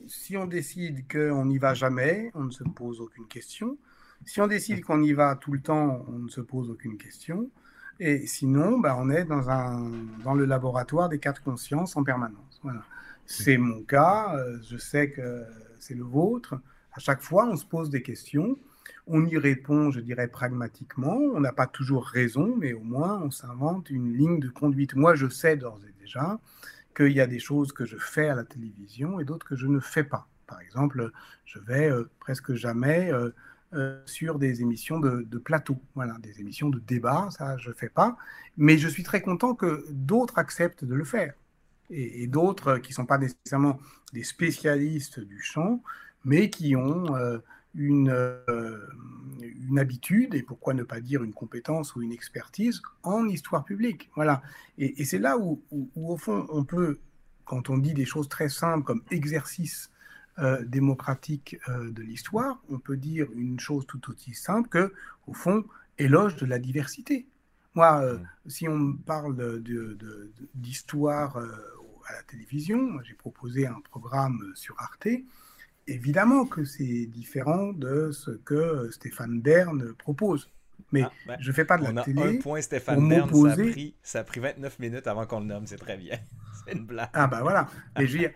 si on décide qu'on n'y va jamais, on ne se pose aucune question. Si on décide qu'on y va tout le temps, on ne se pose aucune question. Et sinon, ben, on est dans, un, dans le laboratoire des quatre consciences en permanence. Voilà. C'est mon cas, euh, je sais que c'est le vôtre. À chaque fois, on se pose des questions, on y répond, je dirais, pragmatiquement. On n'a pas toujours raison, mais au moins, on s'invente une ligne de conduite. Moi, je sais d'ores et déjà qu'il y a des choses que je fais à la télévision et d'autres que je ne fais pas. Par exemple, je vais euh, presque jamais euh, sur des émissions de, plateau, voilà, des émissions de débat, ça je ne fais pas, mais je suis très content que d'autres acceptent de le faire. Et, d'autres qui ne sont pas nécessairement des spécialistes du champ, mais qui ont euh, une, euh, une habitude, et pourquoi ne pas dire une compétence ou une expertise en histoire publique. Voilà. Et, c'est là où, au fond, on peut, quand on dit des choses très simples comme exercice euh, démocratique de l'histoire, on peut dire une chose tout aussi simple que, au fond, éloge de la diversité. Moi, si on me parle d'histoire à la télévision. J'ai proposé un programme sur Arte. Évidemment que c'est différent de ce que Stéphane Bern propose. Mais ah, ben, je ne fais pas de la on télé. A un point Stéphane Bern, ça a, pris, ça a pris 29 minutes avant qu'on le nomme, c'est très bien. c'est une blague. Ah ben voilà. Mais je veux dire,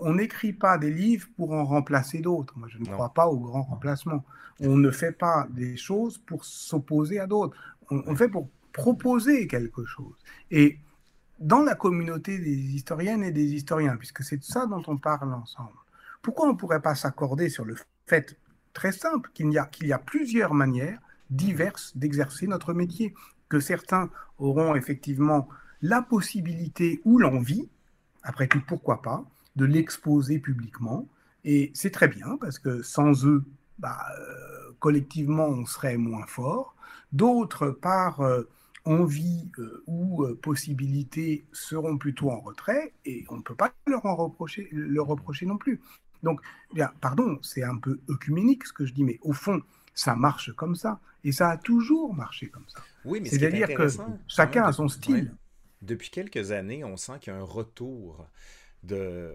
on n'écrit pas des livres pour en remplacer d'autres. Moi, je ne crois pas au grand remplacement. On ne fait pas des choses pour s'opposer à d'autres. On, on, fait pour proposer quelque chose. Et dans la communauté des historiennes et des historiens, puisque c'est de ça dont on parle ensemble. Pourquoi on ne pourrait pas s'accorder sur le fait, très simple, qu'il y, a, plusieurs manières diverses d'exercer notre métier, que certains auront effectivement la possibilité ou l'envie, après tout, pourquoi pas, de l'exposer publiquement. Et c'est très bien, parce que sans eux, bah, euh, collectivement, on serait moins fort. D'autres, par euh, envie euh, ou possibilité, seront plutôt en retrait, et on ne peut pas leur reprocher non plus. Donc, bien, pardon, c'est un peu œcuménique ce que je dis, mais au fond, ça marche comme ça. Et ça a toujours marché comme ça. Oui, mais c'est-à-dire que chacun a son style. Depuis quelques années, on sent qu'il y a un retour de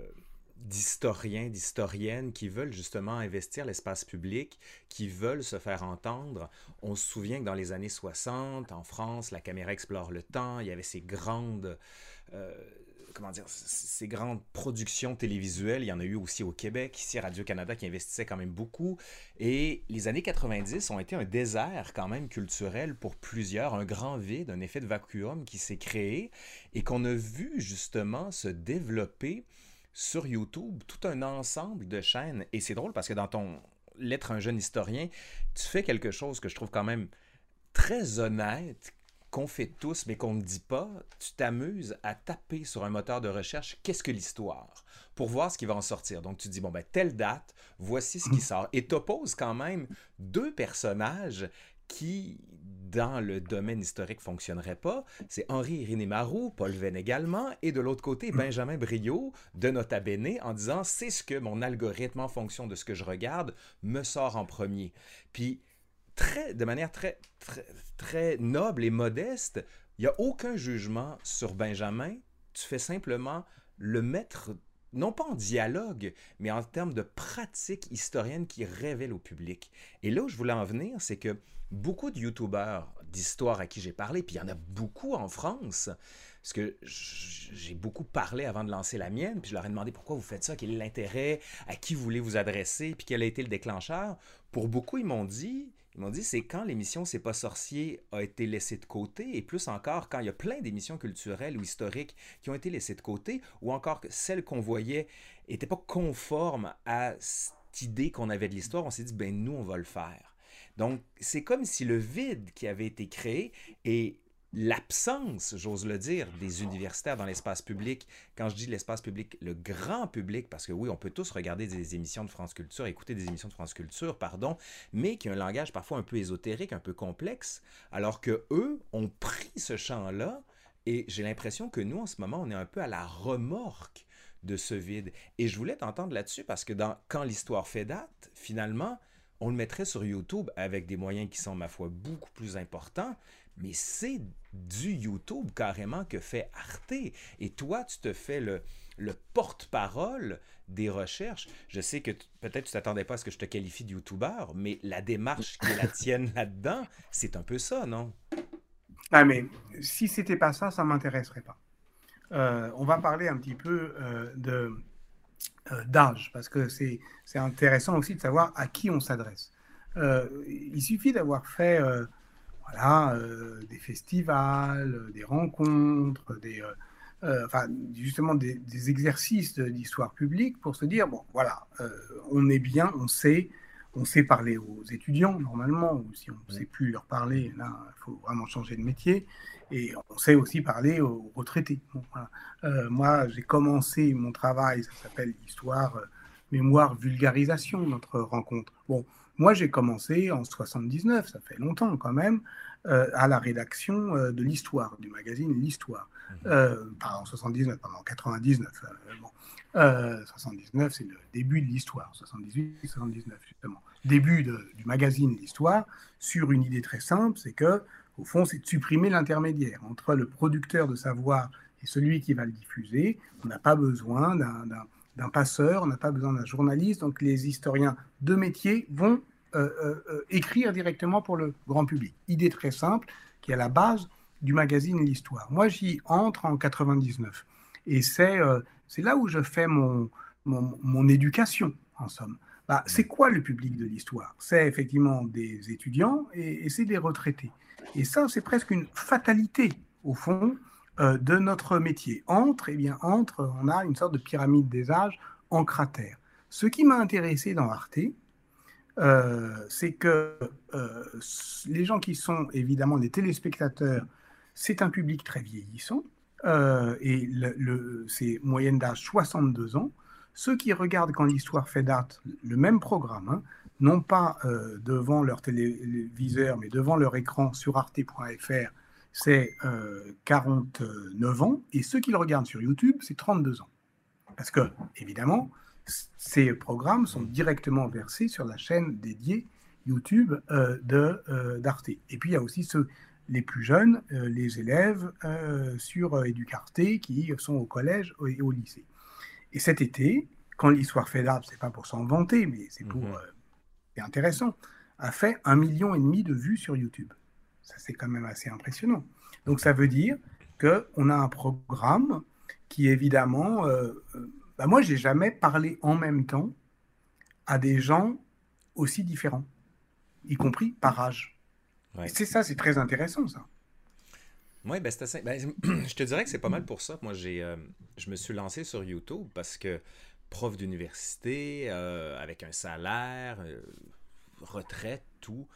d'historiens, d'historiennes qui veulent justement investir l'espace public, qui veulent se faire entendre. On se souvient que dans les années 60, en France, la caméra explore le temps, il y avait ces grandes... Euh, comment dire, ces grandes productions télévisuelles, il y en a eu aussi au Québec, ici Radio-Canada, qui investissait quand même beaucoup. Et les années 90 ont été un désert quand même culturel pour plusieurs, un grand vide, un effet de vacuum qui s'est créé et qu'on a vu justement se développer sur YouTube tout un ensemble de chaînes. Et c'est drôle parce que dans ton L'être un jeune historien, tu fais quelque chose que je trouve quand même très honnête, qu'on fait tous, mais qu'on ne dit pas, tu t'amuses à taper sur un moteur de recherche qu'est-ce que l'histoire? Pour voir ce qui va en sortir. Donc tu dis, bon, ben, telle date, voici ce qui sort. Et t'opposes quand même deux personnages qui, dans le domaine historique, fonctionneraient pas. C'est Henri-Irénée Marou, Paul Venn également, et de l'autre côté, Benjamin Brio de Nota Bene en disant, c'est ce que mon algorithme, en fonction de ce que je regarde, me sort en premier. Puis de manière très, très, très noble et modeste, il n'y a aucun jugement sur Benjamin. Tu fais simplement le mettre, non pas en dialogue, mais en termes de pratique historienne qui révèle au public. Et là où je voulais en venir, c'est que beaucoup de youtubeurs d'histoire à qui j'ai parlé, puis il y en a beaucoup en France, parce que j'ai beaucoup parlé avant de lancer la mienne, puis je leur ai demandé pourquoi vous faites ça, quel est l'intérêt, à qui vous voulez vous adresser, puis quel a été le déclencheur. Pour beaucoup, ils m'ont dit, ils m'ont dit, c'est quand l'émission C'est pas sorcier a été laissée de côté, et plus encore quand il y a plein d'émissions culturelles ou historiques qui ont été laissées de côté, ou encore que celles qu'on voyait n'étaient pas conformes à cette idée qu'on avait de l'histoire, on s'est dit, ben nous, on va le faire. Donc, c'est comme si le vide qui avait été créé et l'absence, j'ose le dire, des universitaires dans l'espace public. Quand je dis l'espace public, le grand public, parce que oui, on peut tous regarder des émissions de France Culture, écouter des émissions de France Culture, pardon, mais qui ont un langage parfois un peu ésotérique, un peu complexe, alors que eux ont pris ce champ-là, et j'ai l'impression que nous, en ce moment, on est un peu à la remorque de ce vide. Et je voulais t'entendre là-dessus parce que dans Quand l'histoire fait date, finalement, on le mettrait sur YouTube avec des moyens qui sont, ma foi, beaucoup plus importants, mais c'est du YouTube carrément que fait Arte. Et toi, tu te fais le, le porte-parole des recherches. Je sais que peut-être tu t'attendais pas à ce que je te qualifie de YouTuber, mais la démarche qui est la tienne là-dedans, c'est un peu ça, non? Ah, mais si c'était pas ça, ça m'intéresserait pas. Euh, on va parler un petit peu euh, de euh, d'âge, parce que c'est intéressant aussi de savoir à qui on s'adresse. il suffit d'avoir fait voilà, euh, des festivals, des rencontres, des, euh, euh, enfin, justement des, exercices d'histoire publique pour se dire, bon, voilà, on est bien, on sait, on sait parler aux étudiants normalement, ou si on ne sait plus leur parler, là, il faut vraiment changer de métier. Et on sait aussi parler aux retraités. moi, j'ai commencé mon travail, ça s'appelle Histoire, Mémoire, Vulgarisation, notre rencontre. Bon, moi, j'ai commencé en 79, ça fait longtemps quand même, euh, à la rédaction euh, de l'Histoire, du magazine L'Histoire. Mhm. Euh, pas en 79, pardon, en 99. bon. 79, c'est le début de l'Histoire, 78, 79 justement. Début du magazine L'Histoire, sur une idée très simple, c'est que, au fond, c'est de supprimer l'intermédiaire entre le producteur de savoir et celui qui va le diffuser. On n'a pas besoin d'un d'un passeur, on n'a pas besoin d'un journaliste. Donc les historiens de métier vont euh, euh, euh, écrire directement pour le grand public. Idée très simple qui est à la base du magazine L'Histoire. Moi, j'y entre en 99. Et c'est là où je fais mon, mon, éducation, en somme. Bah, c'est quoi le public de l'histoire? C'est effectivement des étudiants et, c'est des retraités. Et ça, c'est presque une fatalité, au fond, de notre métier. Entre, eh bien, entre, on a une sorte de pyramide des âges en cratère. Ce qui m'a intéressé dans Arte, c'est que les gens qui sont évidemment les téléspectateurs, c'est un public très vieillissant, et le, c'est moyenne d'âge 62 ans. Ceux qui regardent quand l'histoire fait date le même programme, hein, non pas devant leur téléviseur, mais devant leur écran sur arte.fr, c'est 49 ans, et ceux qui le regardent sur YouTube, c'est 32 ans. Parce que, évidemment, ces programmes sont directement versés sur la chaîne dédiée YouTube euh, de euh, d'Arte. Et puis il y a aussi ceux les plus jeunes, euh, les élèves sur Educarte qui sont au collège et au lycée. Et cet été, quand l'histoire fait ce c'est pas pour s'en vanter, mais c'est pour mhm. c'est intéressant, a fait un million et demi de vues sur YouTube. Ça c'est quand même assez impressionnant. Donc ça veut dire que on a un programme qui évidemment bah moi, j'ai jamais parlé en même temps à des gens aussi différents, y compris par âge. C'est ça, c'est très intéressant, ça. Oui, ben, assez... ben, je te dirais que c'est pas mal pour ça moi, j'ai, euh, je me suis lancé sur YouTube parce que prof d'université, euh, avec un salaire, euh, retraite, tout,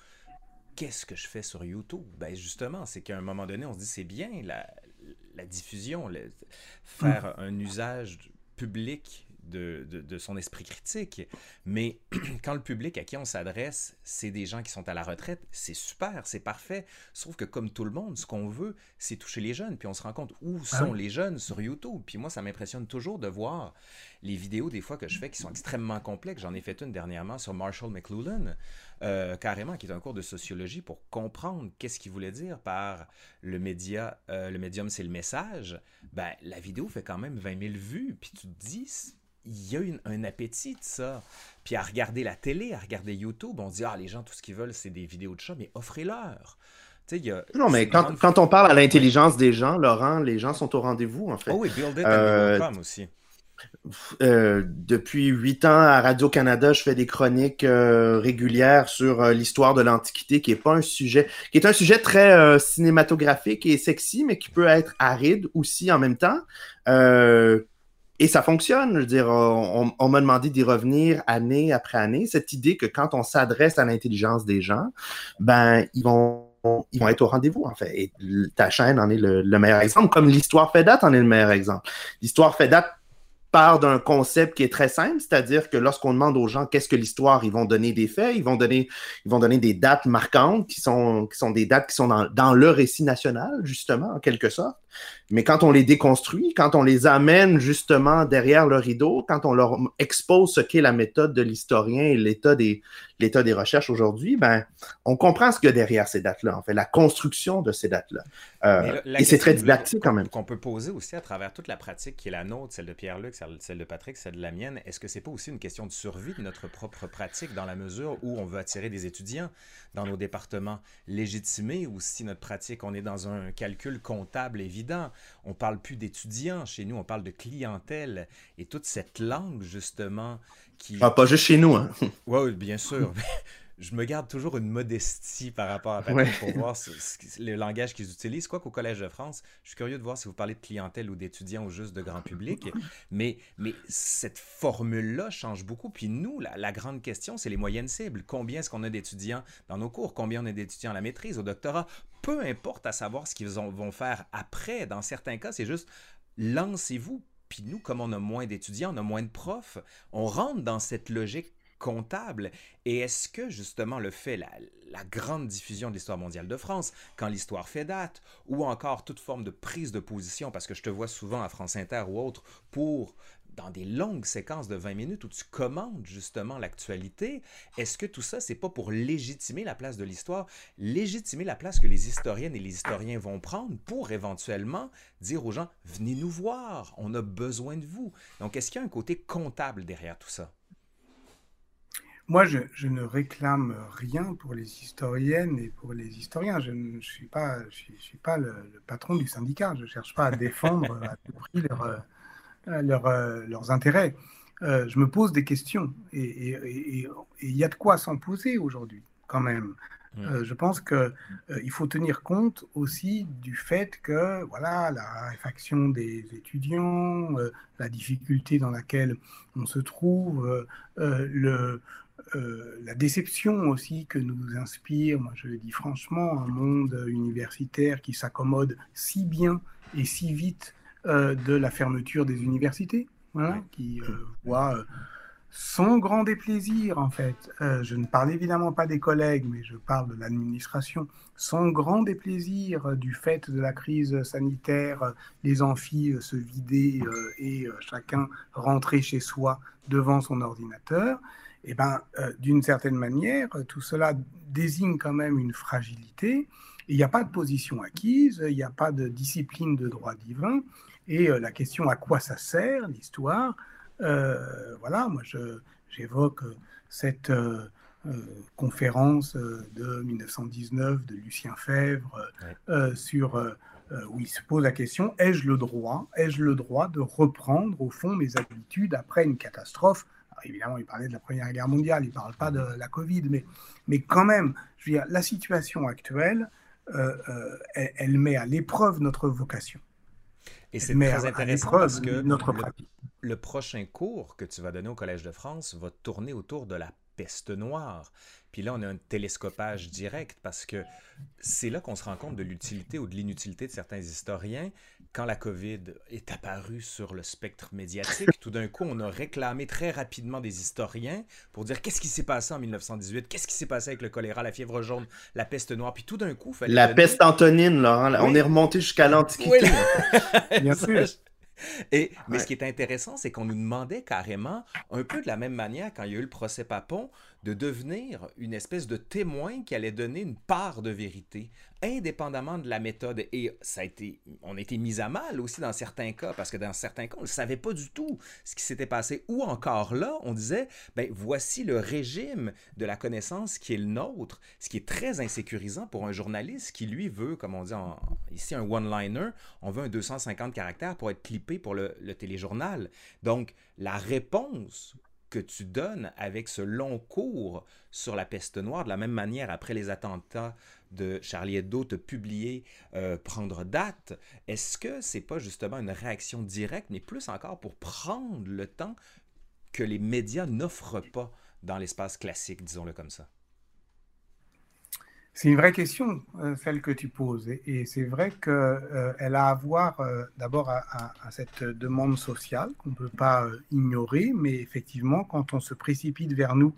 qu'est-ce que je fais sur YouTube? Ben justement, c'est qu'à un moment donné, on se dit c'est bien la, la diffusion, le, faire mm. un usage public de, de, son esprit critique. Mais quand le public à qui on s'adresse, c'est des gens qui sont à la retraite, c'est super, c'est parfait. Sauf que comme tout le monde, ce qu'on veut, c'est toucher les jeunes. Puis on se rend compte où ah sont les jeunes sur YouTube. Puis moi, ça m'impressionne toujours de voir les vidéos des fois que je fais qui sont extrêmement complexes. J'en ai fait une dernièrement sur Marshall McLuhan, euh, carrément, qui est un cours de sociologie pour comprendre qu'est-ce qu'il voulait dire par le média, euh, le médium, c'est le message. Ben, la vidéo fait quand même 20 000 vues. Puis tu te dis, il y a un appétit de ça. Puis à regarder la télé, à regarder YouTube, on dit, ah, les gens, tout ce qu'ils veulent, c'est des vidéos de chats, mais offrez-leur. A, non, mais quand, quand, on parle à l'intelligence des gens, Laurent, les gens sont au rendez-vous, en fait. Oh oui, Build It euh, aussi. Euh, depuis huit ans à Radio-Canada, je fais des chroniques euh, régulières sur euh, l'histoire de l'Antiquité, qui est pas un sujet, qui est un sujet très cinématographique et sexy, mais qui peut être aride aussi en même temps. Et ça fonctionne. Je veux dire, on, m'a demandé d'y revenir année après année. Cette idée que quand on s'adresse à l'intelligence des gens, ben, ils vont ils vont être au rendez-vous, en fait. Ta chaîne en est le, le meilleur exemple, comme l'histoire fait date en est le meilleur exemple. L'histoire fait date part d'un concept qui est très simple, c'est-à-dire que lorsqu'on demande aux gens qu'est-ce que l'histoire, ils vont donner des faits, ils vont donner, ils vont donner des dates marquantes qui sont, qui sont des dates qui sont dans, dans le récit national, justement, en quelque sorte. Mais quand on les déconstruit, quand on les amène justement derrière le rideau, quand on leur expose ce qu'est la méthode de l'historien et l'état des, l'état des recherches aujourd'hui, ben, on comprend ce qu'il y a derrière ces dates-là, en fait, la construction de ces dates-là. Euh, et c'est très didactique quand même. Qu'on peut poser aussi à travers toute la pratique qui est la nôtre, celle de Pierre-Luc, celle de Patrick, celle de la mienne, est-ce que c'est pas aussi une question de survie de notre propre pratique dans la mesure où on veut attirer des étudiants dans nos départements, légitimer aussi notre pratique, on est dans un calcul comptable évident, on parle plus d'étudiants chez nous, on parle de clientèle et toute cette langue justement qui... Ah, pas juste chez nous, hein. Oui, bien sûr. je me garde toujours une modestie par rapport à Patrick pour voir le langage qu'ils utilisent. Quoi qu'au Collège de France, je suis curieux de voir si vous parlez de clientèle ou d'étudiants ou juste de grand public. Mais, mais cette formule-là change beaucoup. Puis nous, la, la grande question, c'est les moyennes cibles. Combien est-ce qu'on a d'étudiants dans nos cours? Combien on a d'étudiants à la maîtrise, au doctorat? Peu importe à savoir ce qu'ils vont faire après. Dans certains cas, c'est juste lancez-vous. Puis nous, comme on a moins d'étudiants, on a moins de profs, on rentre dans cette logique comptable. Et est-ce que justement le fait, la, grande diffusion de l'histoire mondiale de France, quand l'histoire fait date, ou encore toute forme de prise de position, parce que je te vois souvent à France Inter ou autre, pour dans des longues séquences de 20 minutes où tu commandes justement l'actualité, est-ce que tout ça, c'est pas pour légitimer la place de l'histoire, légitimer la place que les historiennes et les historiens vont prendre pour éventuellement dire aux gens, venez nous voir, on a besoin de vous. Donc, est-ce qu'il y a un côté comptable derrière tout ça? Moi, je, ne réclame rien pour les historiennes et pour les historiens. Je ne suis pas, je suis, pas le, patron du syndicat. Je ne cherche pas à défendre à tout prix euh, euh, leurs intérêts. Euh, je me pose des questions et il y a de quoi s'en poser aujourd'hui, quand même. Mmh. je pense qu'il faut tenir compte aussi du fait que voilà, la réfaction des étudiants, la difficulté dans laquelle on se trouve, le, la déception aussi que nous inspire, moi je le dis franchement, un monde universitaire qui s'accommode si bien et si vite de la fermeture des universités, voilà, qui voit sans grand déplaisir, en fait, euh, je ne parle évidemment pas des collègues, mais je parle de l'administration, sans grand déplaisir euh, du fait de la crise sanitaire, euh, les amphis se vider et chacun rentrer chez soi devant son ordinateur, eh ben, d'une certaine manière, tout cela désigne quand même une fragilité. Il n'y a pas de position acquise, il n'y a pas de discipline de droit divin, et la question à quoi ça sert, l'histoire, euh, voilà, moi j'évoque cette euh, euh, conférence de 1919 de Lucien Fèvre sur où il se pose la question ai-je le droit, ai-je le droit de reprendre au fond mes habitudes après une catastrophe Évidemment, il parlait de la Première Guerre mondiale, il ne parle pas de la Covid, mais, mais quand même, je veux dire, la situation actuelle, elle, met à l'épreuve notre vocation. Et c'est très intéressant parce que notre le, prochain cours que tu vas donner au Collège de France va tourner autour de la peste noire. Puis là, on a un télescopage direct parce que c'est là qu'on se rend compte de l'utilité ou de l'inutilité de certains historiens. Quand la COVID est apparue sur le spectre médiatique, tout d'un coup, on a réclamé très rapidement des historiens pour dire qu'est-ce qui s'est passé en 1918, qu'est-ce qui s'est passé avec le choléra, la fièvre jaune, la peste noire. Puis tout d'un coup, fallait La peste antonine, là, hein, on est remonté jusqu'à l'Antiquité. Bien sûr. Et, mais ce qui est intéressant, c'est qu'on nous demandait carrément, un peu de la même manière quand il y a eu le procès Papon, de devenir une espèce de témoin qui allait donner une part de vérité, indépendamment de la méthode. Et ça a été, on a été mis à mal aussi dans certains cas, parce que dans certains cas, on ne savait pas du tout ce qui s'était passé. Ou encore là, on disait, ben voici le régime de la connaissance qui est le nôtre, ce qui est très insécurisant pour un journaliste qui, lui, veut, comme on dit ici, un one-liner, on veut un 250 caractères pour être clippé pour le, le téléjournal. Donc, la réponse que tu donnes avec ce long cours sur la peste noire, de la même manière après les attentats de Charlie Hebdo, te publier, euh, prendre date, est-ce que c'est pas justement une réaction directe, mais plus encore pour prendre le temps que les médias n'offrent pas dans l'espace classique, disons-le comme ça? C'est une vraie question, euh, celle que tu poses. Et, c'est vrai qu'elle euh, a à voir euh, d'abord à, cette demande sociale qu'on ne peut pas ignorer, mais effectivement, quand on se précipite vers nous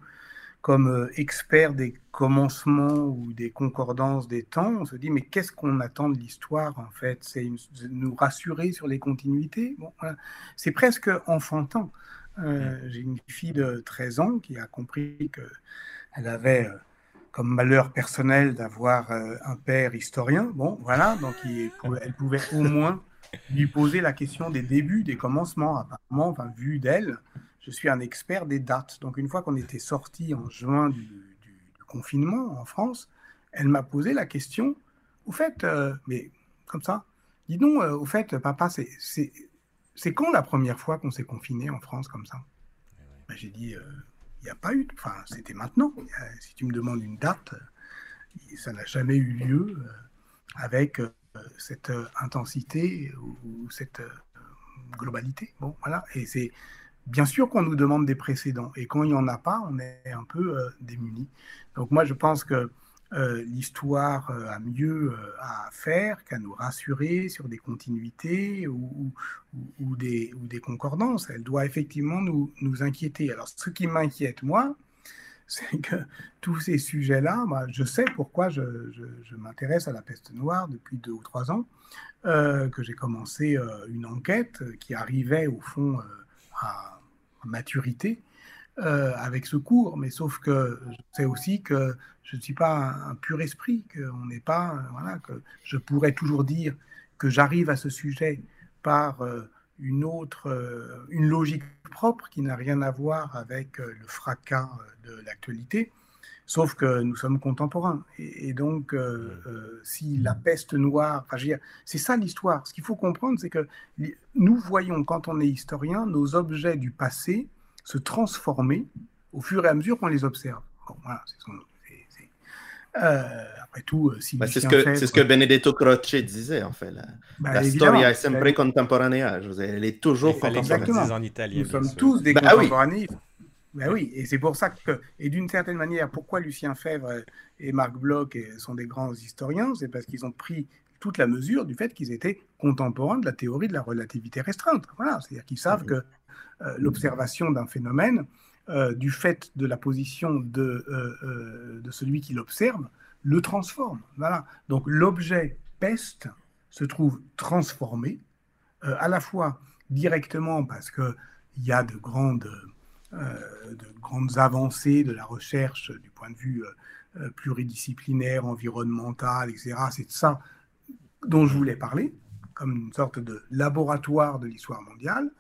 comme experts des commencements ou des concordances des temps, on se dit mais qu'est-ce qu'on attend de l'histoire en fait? C'est nous rassurer sur les continuités? Bon, C'est presque enfantin. J'ai une fille de 13 ans qui a compris qu'elle avait comme malheur personnel d'avoir euh, un père historien. Bon, voilà, donc elle pouvait au moins lui poser la question des débuts, des commencements. Apparemment, enfin, vu d'elle, je suis un expert des dates. Donc une fois qu'on était sorti en juin du, confinement en France, elle m'a posé la question, au fait, euh, mais comme ça, dis donc, euh, au fait, papa, c'est quand la première fois qu'on s'est confiné en France comme ça? Ben, J'ai dit, il n'y a pas eu, enfin c'était maintenant. Si tu me demandes une date, ça n'a jamais eu lieu euh, avec euh, cette euh, intensité ou cette globalité. Bon, voilà. Et c'est bien sûr qu'on nous demande des précédents. Et quand il n'y en a pas, on est un peu démuni. Donc moi, je pense que euh, l'histoire euh, a mieux euh, à faire qu'à nous rassurer sur des continuités ou, des, concordances. Elle doit effectivement nous, inquiéter. Alors, ce qui m'inquiète, moi, c'est que tous ces sujets-là, je sais pourquoi je, m'intéresse à la peste noire depuis deux ou trois ans, que j'ai commencé une enquête qui arrivait au fond à maturité avec ce cours, mais sauf que je sais aussi que je ne suis pas un, pur esprit, que on n'est pas, euh, voilà, que je pourrais toujours dire que j'arrive à ce sujet par euh, une autre, euh, une logique propre qui n'a rien à voir avec le fracas de l'actualité. Sauf que nous sommes contemporains. Et, donc, si la peste noire, enfin, c'est ça l'histoire. Ce qu'il faut comprendre, c'est que nous voyons, quand on est historien, nos objets du passé se transformer au fur et à mesure qu'on les observe. Bon, voilà, c'est son, euh, après tout, euh, si bah, c'est ce, que, c'est ce que Benedetto Croce disait, en fait. La, bah, la storia est sempre contemporanea. Elle est toujours contemporanea. En italien, Nous sommes tous des bah, contemporanéistes. Ben oui, et c'est pour ça que, et d'une certaine manière, pourquoi Lucien Fèvre et Marc Bloch sont des grands historiens, c'est parce qu'ils ont pris toute la mesure du fait qu'ils étaient contemporains de la théorie de la relativité restreinte. Voilà, c'est-à-dire qu'ils savent que euh, l'observation d'un phénomène, euh, du fait de la position de, euh, de celui qui l'observe, le transforme. Voilà. Donc l'objet peste se trouve transformé, à la fois directement parce qu'il y a de grandes de grandes avancées de la recherche du point de vue pluridisciplinaire, environnemental, etc. C'est ça dont je voulais parler, comme une sorte de laboratoire de l'histoire mondiale.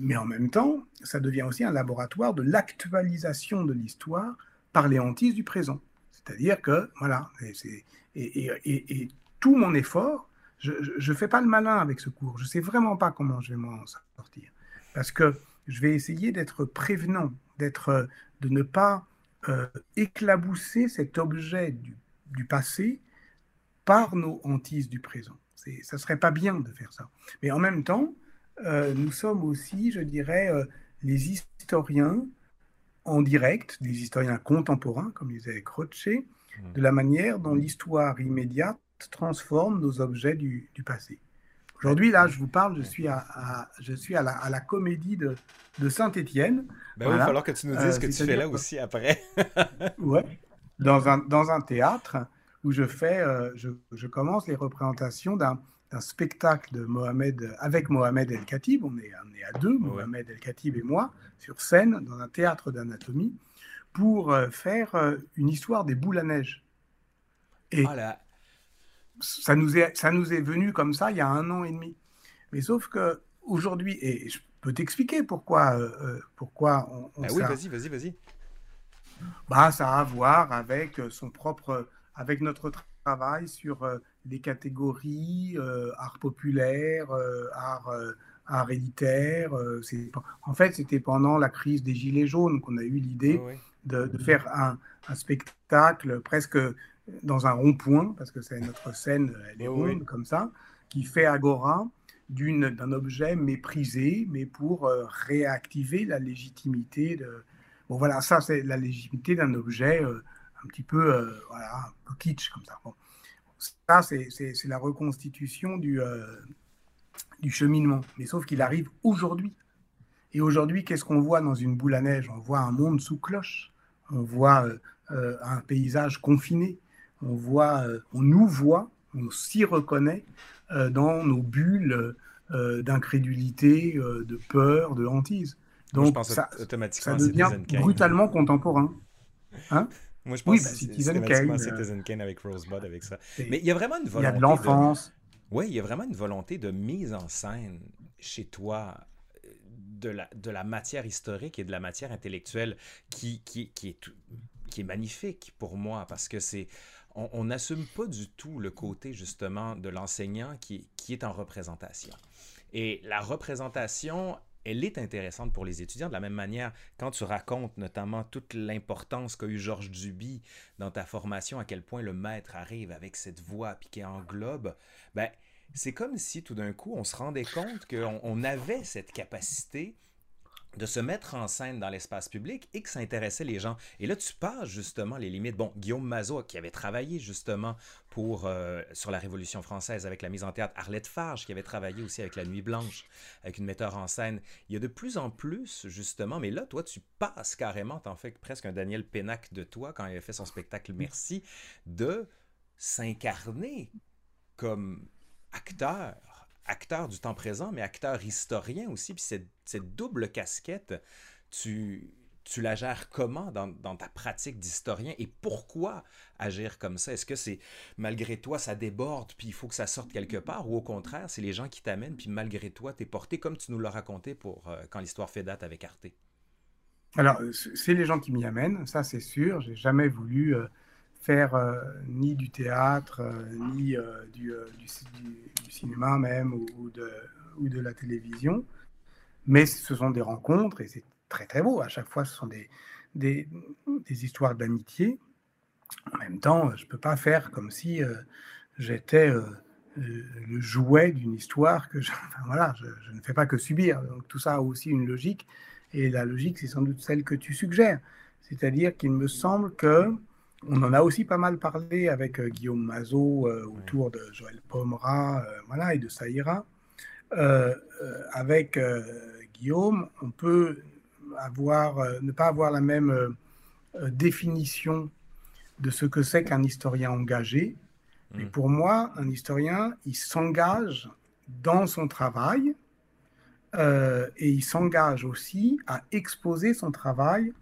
mais en même temps, ça devient aussi un laboratoire de l'actualisation de l'histoire par les hantises du présent. C'est-à-dire que, voilà, et, tout mon effort, je ne fais pas le malin avec ce cours. Je ne sais vraiment pas comment je vais m'en sortir. Parce que je vais essayer d'être prévenant, d'être, euh, de ne pas euh, éclabousser cet objet du, passé par nos hantises du présent. Ça ne serait pas bien de faire ça. Mais en même temps, euh, nous sommes aussi, je dirais, les historiens en direct, des historiens contemporains, comme disait Croce, mmh. de la manière dont l'histoire immédiate transforme nos objets du passé. Aujourd'hui, là, je vous parle, je suis à, je suis à, la, à la comédie de, de Saint-Étienne. Ben oui, il va falloir que tu nous dises ce que tu fais là aussi après. ouais, dans un, dans un théâtre où je fais, euh, je, je, commence les représentations d'un spectacle de Mohamed avec Mohamed El Khatib. On est, on est à deux, Mohamed El Khatib et moi, sur scène dans un théâtre d'anatomie pour euh, faire euh, une histoire des boules à neige. Et, oh ça nous, est, ça nous est venu comme ça il y a un an et demi. Mais sauf que aujourd'hui, et je peux t'expliquer pourquoi, euh, pourquoi on, ah oui, vas-y, vas-y, vas-y. Bah, ça a à voir avec son propre, avec notre travail sur euh, les catégories art populaire, art, art élitaire. en fait, c'était pendant la crise des Gilets jaunes qu'on a eu l'idée de, de, faire un, un, spectacle presque dans un rond-point, parce que c'est notre scène, elle est ronde comme ça, qui fait agora d'un objet méprisé, mais pour euh, réactiver la légitimité de. Bon, voilà, ça, c'est la légitimité d'un objet euh, un petit peu, euh, voilà, un peu kitsch comme ça. Bon. Ça, c'est la reconstitution du, du cheminement. Mais sauf qu'il arrive aujourd'hui. Et aujourd'hui, qu'est-ce qu'on voit dans une boule à neige? On voit un monde sous cloche. On voit un paysage confiné on voit, euh, on nous voit, on s'y reconnaît euh, dans nos bulles euh, d'incrédulité, de peur, de hantise. Donc ça, automatiquement ça devient brutalement contemporain. Hein? Moi, je pense oui, bah, Citizen Kane. Citizen Kane avec Rosebud, avec ça. Mais il y a vraiment une volonté. Il y a de l'enfance. Oui, il y a vraiment une volonté de mise en scène chez toi de la, de la matière historique et de la matière intellectuelle qui, qui, qui est, qui est magnifique pour moi parce que c'est on n'assume pas du tout le côté justement de l'enseignant qui, qui est en représentation. Et la représentation, elle est intéressante pour les étudiants de la même manière quand tu racontes notamment toute l'importance qu'a eu Georges Duby dans ta formation, à quel point le maître arrive avec cette voix puis qui englobe, ben c'est comme si tout d'un coup on se rendait compte qu'on on avait cette capacité de se mettre en scène dans l'espace public et que ça intéressait les gens. Et là, tu passes justement les limites. Bon, Guillaume Mazot, qui avait travaillé justement pour, euh, sur la Révolution française avec la mise en théâtre, Arlette Farge, qui avait travaillé aussi avec La Nuit Blanche, avec une metteur en scène. Il y a de plus en plus, justement, mais là, toi, tu passes carrément, t'en fais presque un Daniel Pénac de toi quand il a fait son spectacle Merci, de s'incarner comme acteur acteur du temps présent, mais acteur historien aussi. Puis cette, double casquette, tu, tu la gères comment dans, ta pratique d'historien et pourquoi agir comme ça? Est-ce que c'est malgré toi, ça déborde, puis il faut que ça sorte quelque part, ou au contraire, c'est les gens qui t'amènent, puis malgré toi, tu es porté comme tu nous l'as raconté pour euh, quand l'histoire fait date avec Arte? Alors, c'est les gens qui m'y amènent, ça c'est sûr. J'ai jamais voulu. Euh, faire euh, ni du théâtre, euh, ni euh, du, cinéma même, ou, de, ou de la télévision. Mais ce sont des rencontres, et c'est très très beau. À chaque fois, ce sont des, des, des histoires d'amitié. En même temps, je ne peux pas faire comme si j'étais le jouet d'une histoire que je, voilà, je, ne fais pas que subir. Donc tout ça a aussi une logique. Et la logique, c'est sans doute celle que tu suggères. C'est-à-dire qu'il me semble que, on en a aussi pas mal parlé avec euh, Guillaume Mazot euh, autour de Joël Pomera euh, voilà, et de Saïra. avec Guillaume, on peut avoir, ne pas avoir la même définition de ce que c'est qu'un historien engagé. Mais mm. pour moi, un historien, il s'engage dans son travail et il s'engage aussi à exposer son travail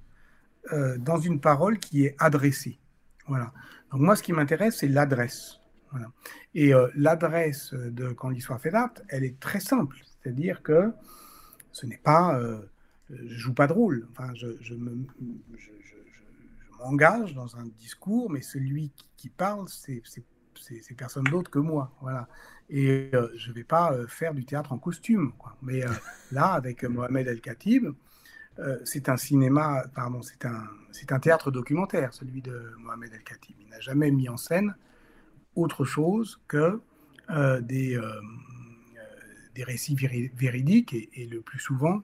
dans une parole qui est adressée. Voilà. Donc moi, ce qui m'intéresse, c'est l'adresse. Et euh, l'adresse de Quand l'histoire fait date, elle est très simple. C'est-à-dire que ce n'est pas... je joue pas de rôle. Enfin, je, je me, je, m'engage dans un discours, mais celui qui, parle, c'est personne d'autre que moi. Voilà. Et euh, je ne vais pas euh, faire du théâtre en costume. Mais euh, là, avec Mohamed El-Khatib, c'est un cinéma, pardon, c'est un, un théâtre documentaire, celui de Mohamed El-Khatib. Il n'a jamais mis en scène autre chose que des, des récits véridiques, et, le plus souvent,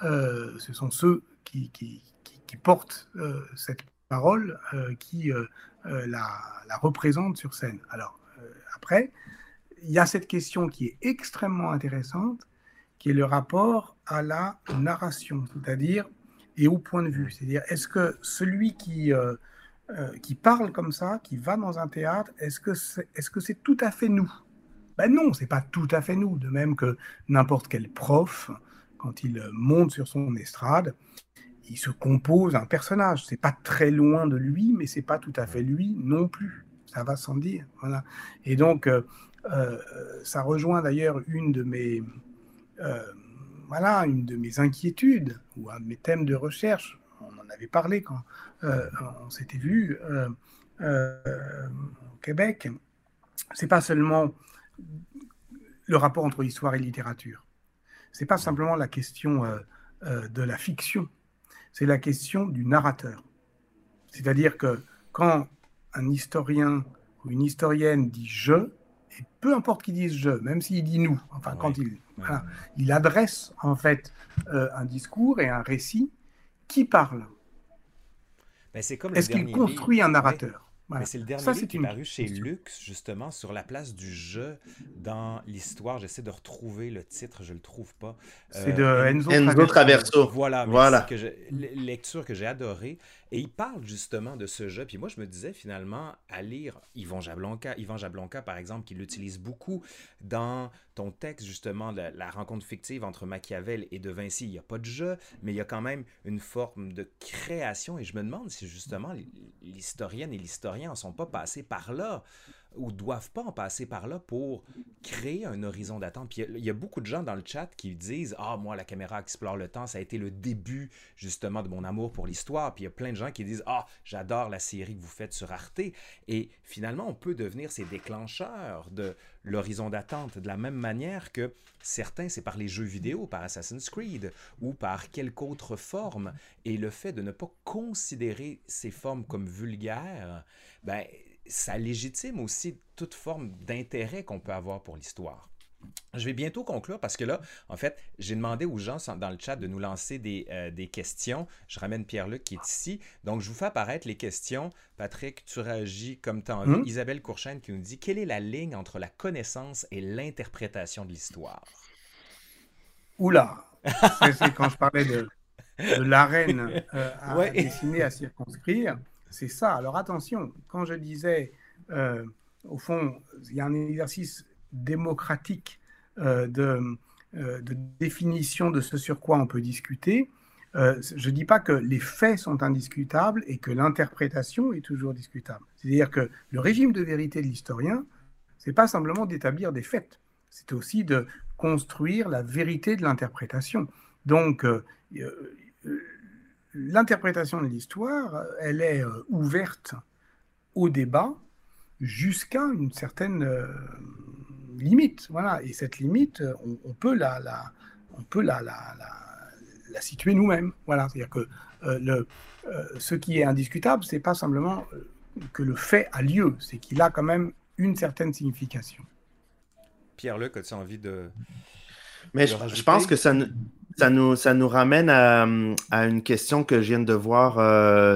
ce sont ceux qui, qui, qui portent cette parole euh, qui euh, euh, la, la, représente sur scène. Alors, après, il y a cette question qui est extrêmement intéressante, qui est le rapport à la narration, c'est-à-dire et au point de vue. C'est-à-dire, est-ce que celui qui, qui parle comme ça, qui va dans un théâtre, est-ce que c'est est -ce c'est tout à fait nous? Ben non, c'est pas tout à fait nous. De même que n'importe quel prof, quand il monte sur son estrade, il se compose un personnage. C'est pas très loin de lui, mais c'est pas tout à fait lui non plus. Ça va sans dire. Voilà. Et donc, euh, euh, ça rejoint d'ailleurs une de mes, euh, voilà, une de mes inquiétudes ou un de mes thèmes de recherche. On en avait parlé quand on s'était vu au Québec. C'est pas seulement le rapport entre histoire et littérature. C'est pas simplement la question de la fiction c'est la question du narrateur. C'est-à-dire que quand un historien ou une historienne dit je, et peu importe qu'il dise je, même s'il dit nous, enfin quand il, il adresse en fait euh, un discours et un récit, qui parle ben, Est-ce qu'il construit un narrateur? Mais c'est le dernier ça, livre qui est paru chez Lux, justement, sur la place du jeu dans l'histoire. J'essaie de retrouver le titre, je ne le trouve pas. C'est de euh, Enzo, Traverso. Voilà, voilà. Que lecture que j'ai adorée. Et il parle justement de ce jeu. Puis moi, je me disais finalement, à lire Yvan Jablonka, Yvan Jablonka, par exemple, qui l'utilise beaucoup dans ton texte, justement, de la rencontre fictive entre Machiavel et De Vinci. Il n'y a pas de jeu, mais il y a quand même une forme de création. Et je me demande si justement l'historienne et l'historien ne sont pas passés par là ou doivent pas en passer par là pour créer un horizon d'attente. Puis il y, a beaucoup de gens dans le chat qui disent Ah, moi, la caméra explore le temps, ça a été le début justement de mon amour pour l'histoire. Puis il y a plein de gens qui disent Ah, j'adore la série que vous faites sur Arte. Et finalement, on peut devenir ces déclencheurs de l'horizon d'attente de la même manière que certains, c'est par les jeux vidéo, par Assassin's Creed ou par quelque autre forme. Et le fait de ne pas considérer ces formes comme vulgaires, ben, ça légitime aussi toute forme d'intérêt qu'on peut avoir pour l'histoire. Je vais bientôt conclure parce que là, en fait, j'ai demandé aux gens dans le chat de nous lancer des, euh, questions. Je ramène Pierre-Luc qui est ici. Donc, je vous fais apparaître les questions. Patrick, tu réagis comme tu envie. Hum? Isabelle Courchaine qui nous dit Quelle est la ligne entre la connaissance et l'interprétation de l'histoire? Oula C'est quand je parlais de, l'arène euh, à dessiner, à circonscrire c'est ça. Alors attention, quand je disais, euh, au fond, il y a un exercice démocratique euh, euh, de, définition de ce sur quoi on peut discuter. je ne dis pas que les faits sont indiscutables et que l'interprétation est toujours discutable. C'est-à-dire que le régime de vérité de l'historien, c'est pas simplement d'établir des faits, c'est aussi de construire la vérité de l'interprétation. Donc, l'interprétation de l'histoire, elle est euh, ouverte au débat jusqu'à une certaine euh, limite. Voilà. Et cette limite, on, peut la, on peut la, la, la, situer nous-mêmes. Voilà. C'est-à-dire que euh, le, ce qui est indiscutable, c'est pas simplement que le fait a lieu, c'est qu'il a quand même une certaine signification. Pierre-Luc, as-tu envie de. Mais je, je, pense que ça ne, ça, nous, ça nous ramène à, une question que je viens de voir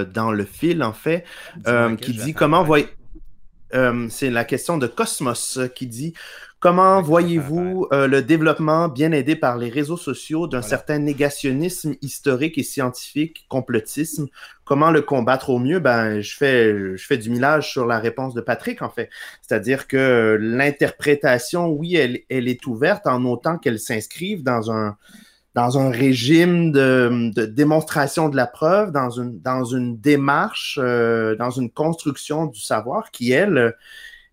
dans le fil, en fait, qui dit comment voyez. c'est la question de Cosmos qui dit Comment voyez-vous euh, le développement bien aidé par les réseaux sociaux d'un certain négationnisme historique et scientifique, complotisme? Comment le combattre au mieux? Ben, je fais, je fais du millage sur la réponse de Patrick, en fait. C'est-à-dire que l'interprétation, oui, elle, elle, est ouverte en autant qu'elle s'inscrive dans un, dans un régime de, de, démonstration de la preuve, dans une, dans une démarche, euh, dans une construction du savoir qui, elle,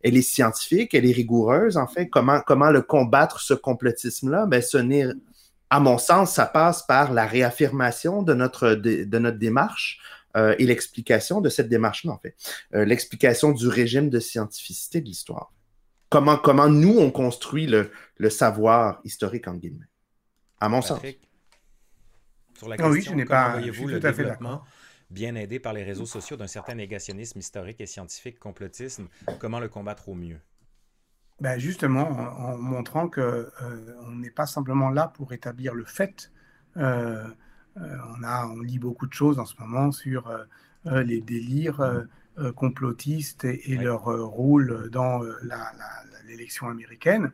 elle est scientifique, elle est rigoureuse, en fait. Comment, comment le combattre, ce complotisme-là? Ben, ce n'est, à mon sens, ça passe par la réaffirmation de notre, de, notre démarche euh, et l'explication de cette démarche-là, en fait. Euh, l'explication du régime de scientificité de l'histoire. Comment, comment nous, on construit le, le savoir historique, en guillemets. À mon sens. Sur la question, ah oui, je n'ai pas, je suis tout à fait d'accord bien aidé par les réseaux sociaux d'un certain négationnisme historique et scientifique, complotisme? Comment le combattre au mieux? Ben justement, en, montrant que euh, on n'est pas simplement là pour établir le fait. Euh, euh, on, a, on lit beaucoup de choses en ce moment sur les délires complotistes et, leur rôle dans l'élection américaine.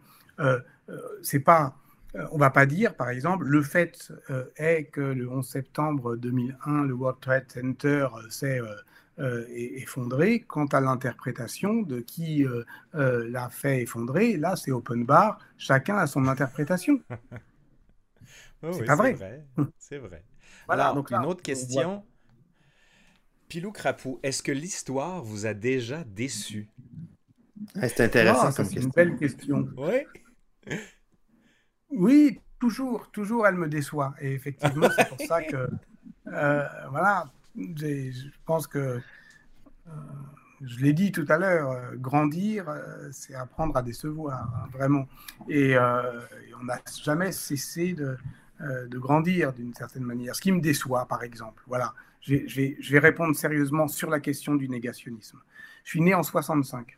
c'est pas euh, on ne va pas dire, par exemple, le fait euh, est que le 11 septembre 2001, le World Trade Center euh, s'est effondré. Quant à l'interprétation de qui l'a fait effondrer, là, c'est open bar. Chacun a son interprétation. c'est pas vrai. C'est vrai. Voilà, Alors, donc une autre question. Pilou Crapou, est-ce que l'histoire vous a déjà déçu? C'est intéressant ah, C'est une belle question. Oui. Oui, toujours, toujours, elle me déçoit. Et effectivement, c'est pour ça que, euh, voilà, je pense que, euh, je l'ai dit tout à l'heure, euh, grandir, c'est apprendre à décevoir, hein, vraiment. Et, on n'a jamais cessé de, de grandir d'une certaine manière. Ce qui me déçoit, par exemple, voilà. Je vais, je vais, répondre sérieusement sur la question du négationnisme. Je suis né en 65.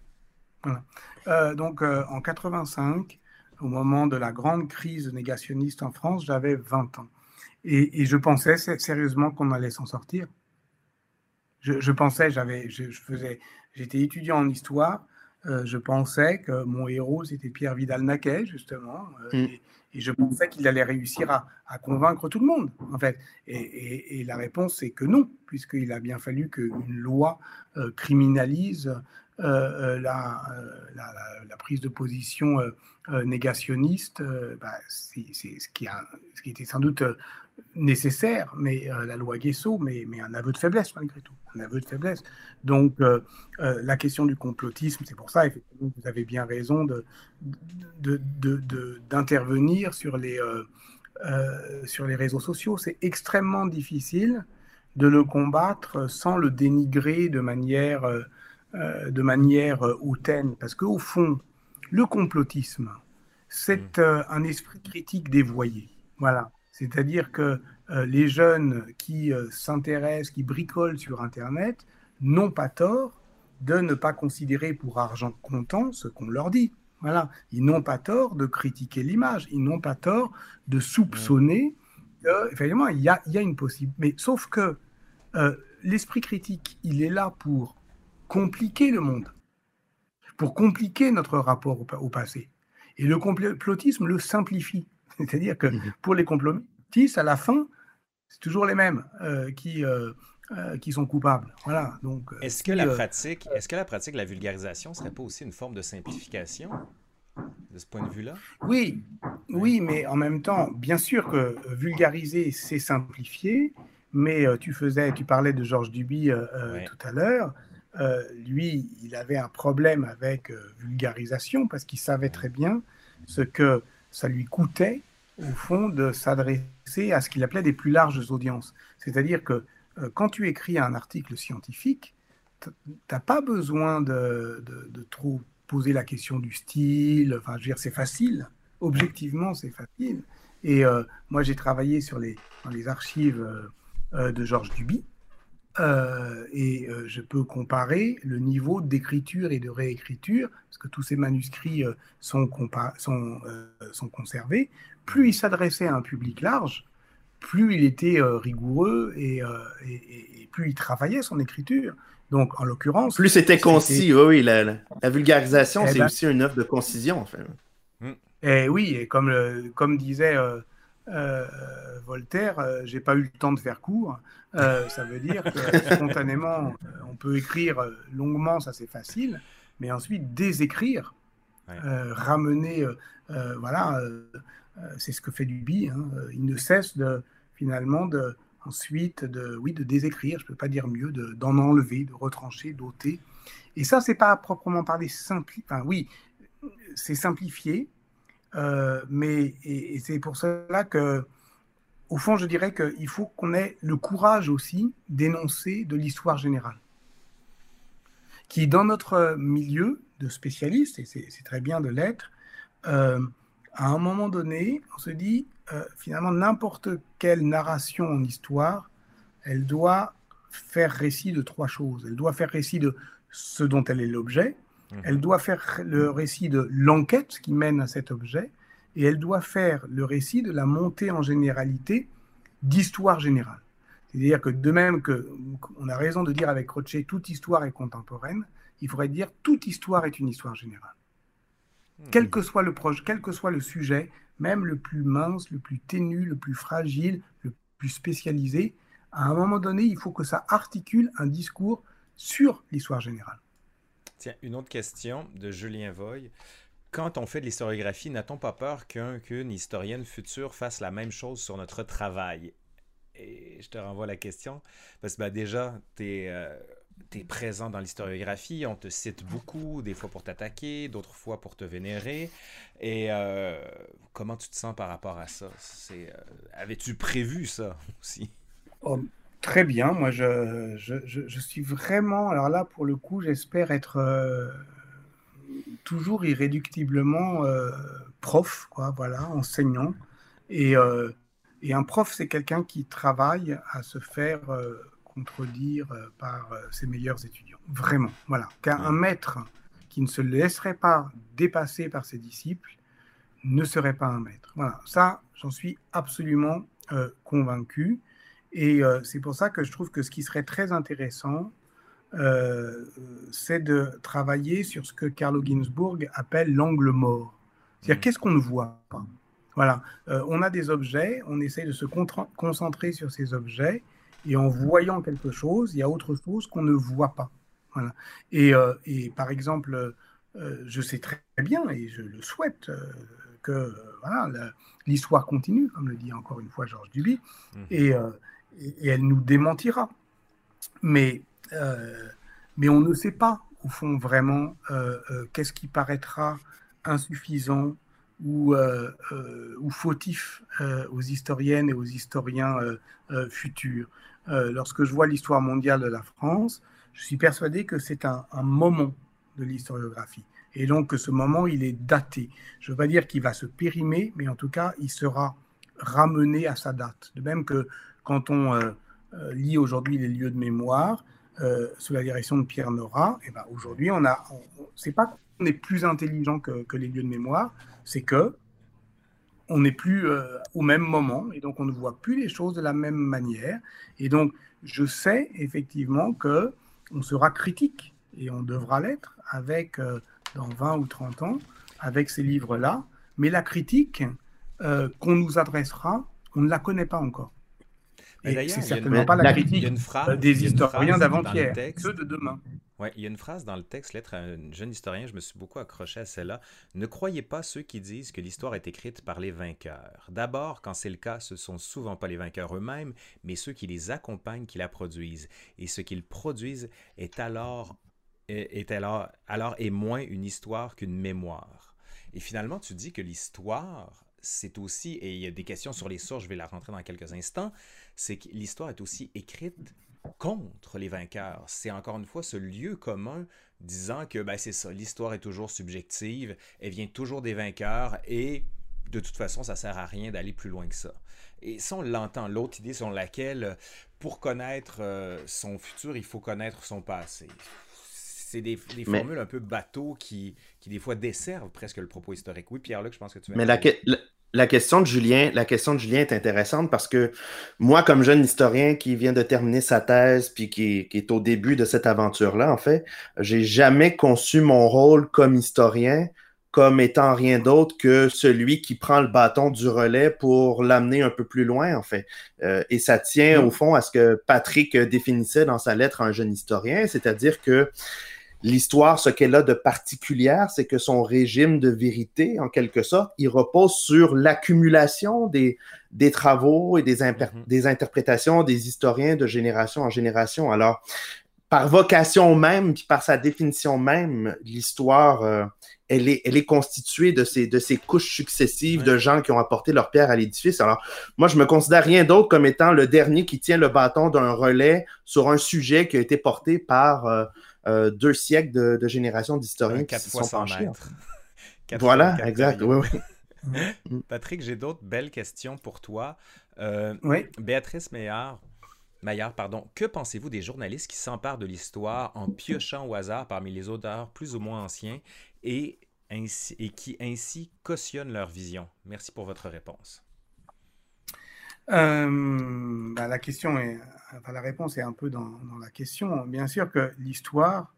donc, en 85, au moment de la grande crise négationniste en France, j'avais 20 ans. Et, je pensais sérieusement qu'on allait s'en sortir. Je, pensais, j'avais, je, faisais, j'étais étudiant en histoire. Euh, je pensais que mon héros c'était Pierre Vidal-Naquet justement, euh, mm. et, je pensais qu'il allait réussir à, convaincre tout le monde en fait. Et, la réponse c'est que non, puisqu'il a bien fallu qu'une loi euh, criminalise euh, euh, la, la, prise de position euh, négationniste, bah, c'est ce, qui a, ce qui était sans doute nécessaire, mais la loi Guesso, mais, mais un aveu de faiblesse malgré tout, un aveu de faiblesse. Donc la question du complotisme, c'est pour ça, effectivement, vous avez bien raison d'intervenir de, de, sur, les, sur les réseaux sociaux. C'est extrêmement difficile de le combattre sans le dénigrer de manière euh, de manière euh, hautaine, parce qu'au fond, le complotisme, c'est mm. euh, un esprit critique dévoyé. Voilà. C'est-à-dire que les jeunes qui s'intéressent, qui bricolent sur Internet, n'ont pas tort de ne pas considérer pour argent comptant ce qu'on leur dit. Voilà. Ils n'ont pas tort de critiquer l'image. Ils n'ont pas tort de soupçonner mm. effectivement, il y a, il y a une possible. Mais sauf que l'esprit critique, il est là pour compliquer le monde, pour compliquer notre rapport au, passé. Et le complotisme le simplifie. C'est-à-dire que mhm. pour les complotistes, à la fin, c'est toujours les mêmes euh, qui, euh, euh, qui sont coupables. Voilà. Donc, est-ce que la pratique, est-ce que la pratique de la vulgarisation serait pas aussi une forme de simplification de ce point de vue-là? Oui, oui, mais en même temps, bien sûr que vulgariser, c'est simplifier. Mais tu faisais, tu parlais de Georges Duby tout à l'heure. Euh, lui, il avait un problème avec euh, vulgarisation parce qu'il savait très bien ce que ça lui coûtait, au fond, de s'adresser à ce qu'il appelait des plus larges audiences. C'est-à-dire que euh, quand tu écris un article scientifique, tu n'as pas besoin de, trop poser la question du style. Enfin, je veux dire, c'est facile. Objectivement, c'est facile. Et moi, j'ai travaillé sur les, dans les archives de Georges Duby. Euh, et euh, je peux comparer le niveau d'écriture et de réécriture, parce que tous ces manuscrits euh, sont, sont, sont, conservés. Plus il s'adressait à un public large, plus il était rigoureux et, plus il travaillait son écriture. Donc, en l'occurrence. Plus c'était concis, oui, oui. La, vulgarisation, eh c'est ben aussi une œuvre de concision, en fait. Et eh oui, et comme, comme disait Voltaire, j'ai pas eu le temps de faire court. ça veut dire que spontanément, on peut écrire longuement, ça c'est facile, mais ensuite désécrire, ramener, voilà, c'est ce que fait Duby. Hein, il ne cesse de finalement de ensuite de, oui, de désécrire, je ne peux pas dire mieux, d'en enlever, de retrancher, d'ôter. Et ça, c'est pas proprement parler simplifié. Enfin, oui, c'est simplifié, euh, mais c'est pour cela que, au fond, je dirais qu'il faut qu'on ait le courage aussi d'énoncer de l'histoire générale, qui, dans notre milieu de spécialistes, et c'est très bien de l'être, euh, à un moment donné, on se dit, euh, finalement, n'importe quelle narration en histoire, elle doit faire récit de trois choses. Elle doit faire récit de ce dont elle est l'objet, mhm. elle doit faire le récit de l'enquête qui mène à cet objet, et elle doit faire le récit de la montée en généralité d'histoire générale. C'est-à-dire que de même que on a raison de dire avec Rocher toute histoire est contemporaine, il faudrait dire toute histoire est une histoire générale. Mhm. Quel que soit le proche, quel que soit le sujet, même le plus mince, le plus ténu, le plus fragile, le plus spécialisé, à un moment donné, il faut que ça articule un discours sur l'histoire générale. Tiens, une autre question de Julien Voy. Quand on fait de l'historiographie, n'a-t-on pas peur qu'une historienne future fasse la même chose sur notre travail? Et je te renvoie la question, parce que ben, déjà, tu es, euh, présent dans l'historiographie, on te cite beaucoup, des fois pour t'attaquer, d'autres fois pour te vénérer. Et euh, comment tu te sens par rapport à ça? Euh, Avais-tu prévu ça aussi? Oh, Très bien, moi je, je, je, suis vraiment, alors là pour le coup, j'espère être euh, toujours irréductiblement prof, quoi, voilà, enseignant. Et, et un prof, c'est quelqu'un qui travaille à se faire contredire euh, par euh, ses meilleurs étudiants. Vraiment, voilà. Car un maître qui ne se laisserait pas dépasser par ses disciples ne serait pas un maître. Voilà, ça, j'en suis absolument euh, convaincu. Et c'est pour ça que je trouve que ce qui serait très intéressant, c'est de travailler sur ce que Carlo Ginzburg appelle l'angle mort. C'est-à-dire, mmh. qu'est-ce qu'on ne voit pas? Voilà, on a des objets, on essaie de se concentrer sur ces objets, et en voyant quelque chose, il y a autre chose qu'on ne voit pas. Voilà. Et, euh, et, par exemple, euh, je sais très bien, et je le souhaite, euh, voilà, l'histoire continue, comme le dit encore une fois Georges Duby, mmh. et, et, elle nous démentira. Mais, mais on ne sait pas, au fond, vraiment, qu'est-ce qui paraîtra insuffisant ou, ou fautif aux historiennes et aux historiens futurs. Euh, lorsque je vois l'histoire mondiale de la France, je suis persuadé que c'est un, moment de l'historiographie. Et donc ce moment, il est daté. Je ne veux pas dire qu'il va se périmer, mais en tout cas, il sera ramené à sa date. De même que quand on euh, euh, lit aujourd'hui les lieux de mémoire, sous la direction de Pierre Nora, et eh ben aujourd'hui, on a, c'est pas qu'on est plus intelligent que, les lieux de mémoire, c'est que on n'est plus euh, au même moment et donc on ne voit plus les choses de la même manière. Et donc, je sais effectivement que on sera critique et on devra l'être avec euh, dans 20 ou 30 ans avec ces livres-là, mais la critique euh, qu'on nous adressera, on ne la connaît pas encore. Et c'est certainement pas la critique des historiens d'avant-hier, ceux de demain. Ouais, il y a une phrase dans le texte, Lettre à un jeune historien, je me suis beaucoup accroché à celle-là. Ne croyez pas ceux qui disent que l'histoire est écrite par les vainqueurs. D'abord, quand c'est le cas, ce sont souvent pas les vainqueurs eux-mêmes, mais ceux qui les accompagnent qui la produisent. Et ce qu'ils produisent est alors, est alors, alors est moins une histoire qu'une mémoire. Et finalement, tu dis que l'histoire, c'est aussi, et il y a des questions sur les sources, je vais la rentrer dans quelques instants, c'est que l'histoire est aussi écrite contre les vainqueurs. C'est encore une fois ce lieu commun disant que ben, c'est ça, l'histoire est toujours subjective, elle vient toujours des vainqueurs et de toute façon, ça sert à rien d'aller plus loin que ça. Et ça, on l'entend. L'autre idée sur laquelle, pour connaître euh, son futur, il faut connaître son passé. C'est des, formules un peu bateau qui, qui, des fois, desservent presque le propos historique. Oui, Pierre-Luc, je pense que tu veux... Mais la, la question de Julien, la question de Julien est intéressante parce que moi, comme jeune historien qui vient de terminer sa thèse puis qui, est au début de cette aventure-là, en fait, j'ai jamais conçu mon rôle comme historien comme étant rien d'autre que celui qui prend le bâton du relais pour l'amener un peu plus loin, en fait. Euh, et ça tient au fond à ce que Patrick définissait dans sa lettre à un jeune historien, c'est-à-dire que L'histoire, ce qu'elle a de particulière, c'est que son régime de vérité, en quelque sorte, il repose sur l'accumulation des, des travaux et des, mm-hmm. des interprétations des historiens de génération en génération. Alors, par vocation même, puis par sa définition même, l'histoire, euh, elle, est, elle est constituée de ces, de ces couches successives de gens qui ont apporté leur pierre à l'édifice. Alors, moi, je me considère rien d'autre comme étant le dernier qui tient le bâton d'un relais sur un sujet qui a été porté par euh, euh, deux siècles de, de générations d'historiens qui se sont penchés. voilà, exact. Oui, oui. Patrick, j'ai d'autres belles questions pour toi. Euh, oui. Béatrice Meillard, Maillard, pardon, que pensez-vous des journalistes qui s'emparent de l'histoire en piochant au hasard parmi les auteurs plus ou moins anciens et, ainsi, et qui ainsi cautionnent leur vision? Merci pour votre réponse. Euh, bah, la question est, la réponse est un peu dans, la question. Bien sûr que l'histoire,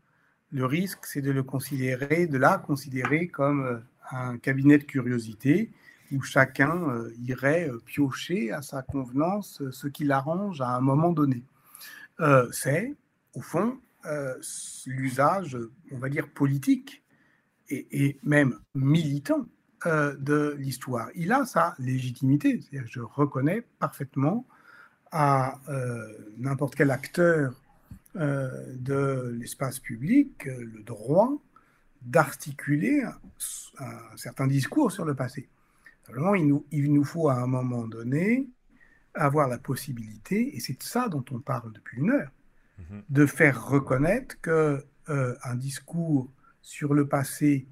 le risque, c'est de le considérer, de la considérer comme euh, un cabinet de curiosité où chacun euh, irait piocher à sa convenance ce qui l'arrange à un moment donné. c'est, au fond, l'usage, on va dire, politique et même militant euh, de l'histoire. Il a sa légitimité. Je reconnais parfaitement à euh, n'importe quel acteur euh, de l'espace public le droit d'articuler un, certain discours sur le passé. Simplement, il nous, il nous faut à un moment donné avoir la possibilité, et c'est de ça dont on parle depuis une heure, mm-hmm. de faire reconnaître que un discours sur le passé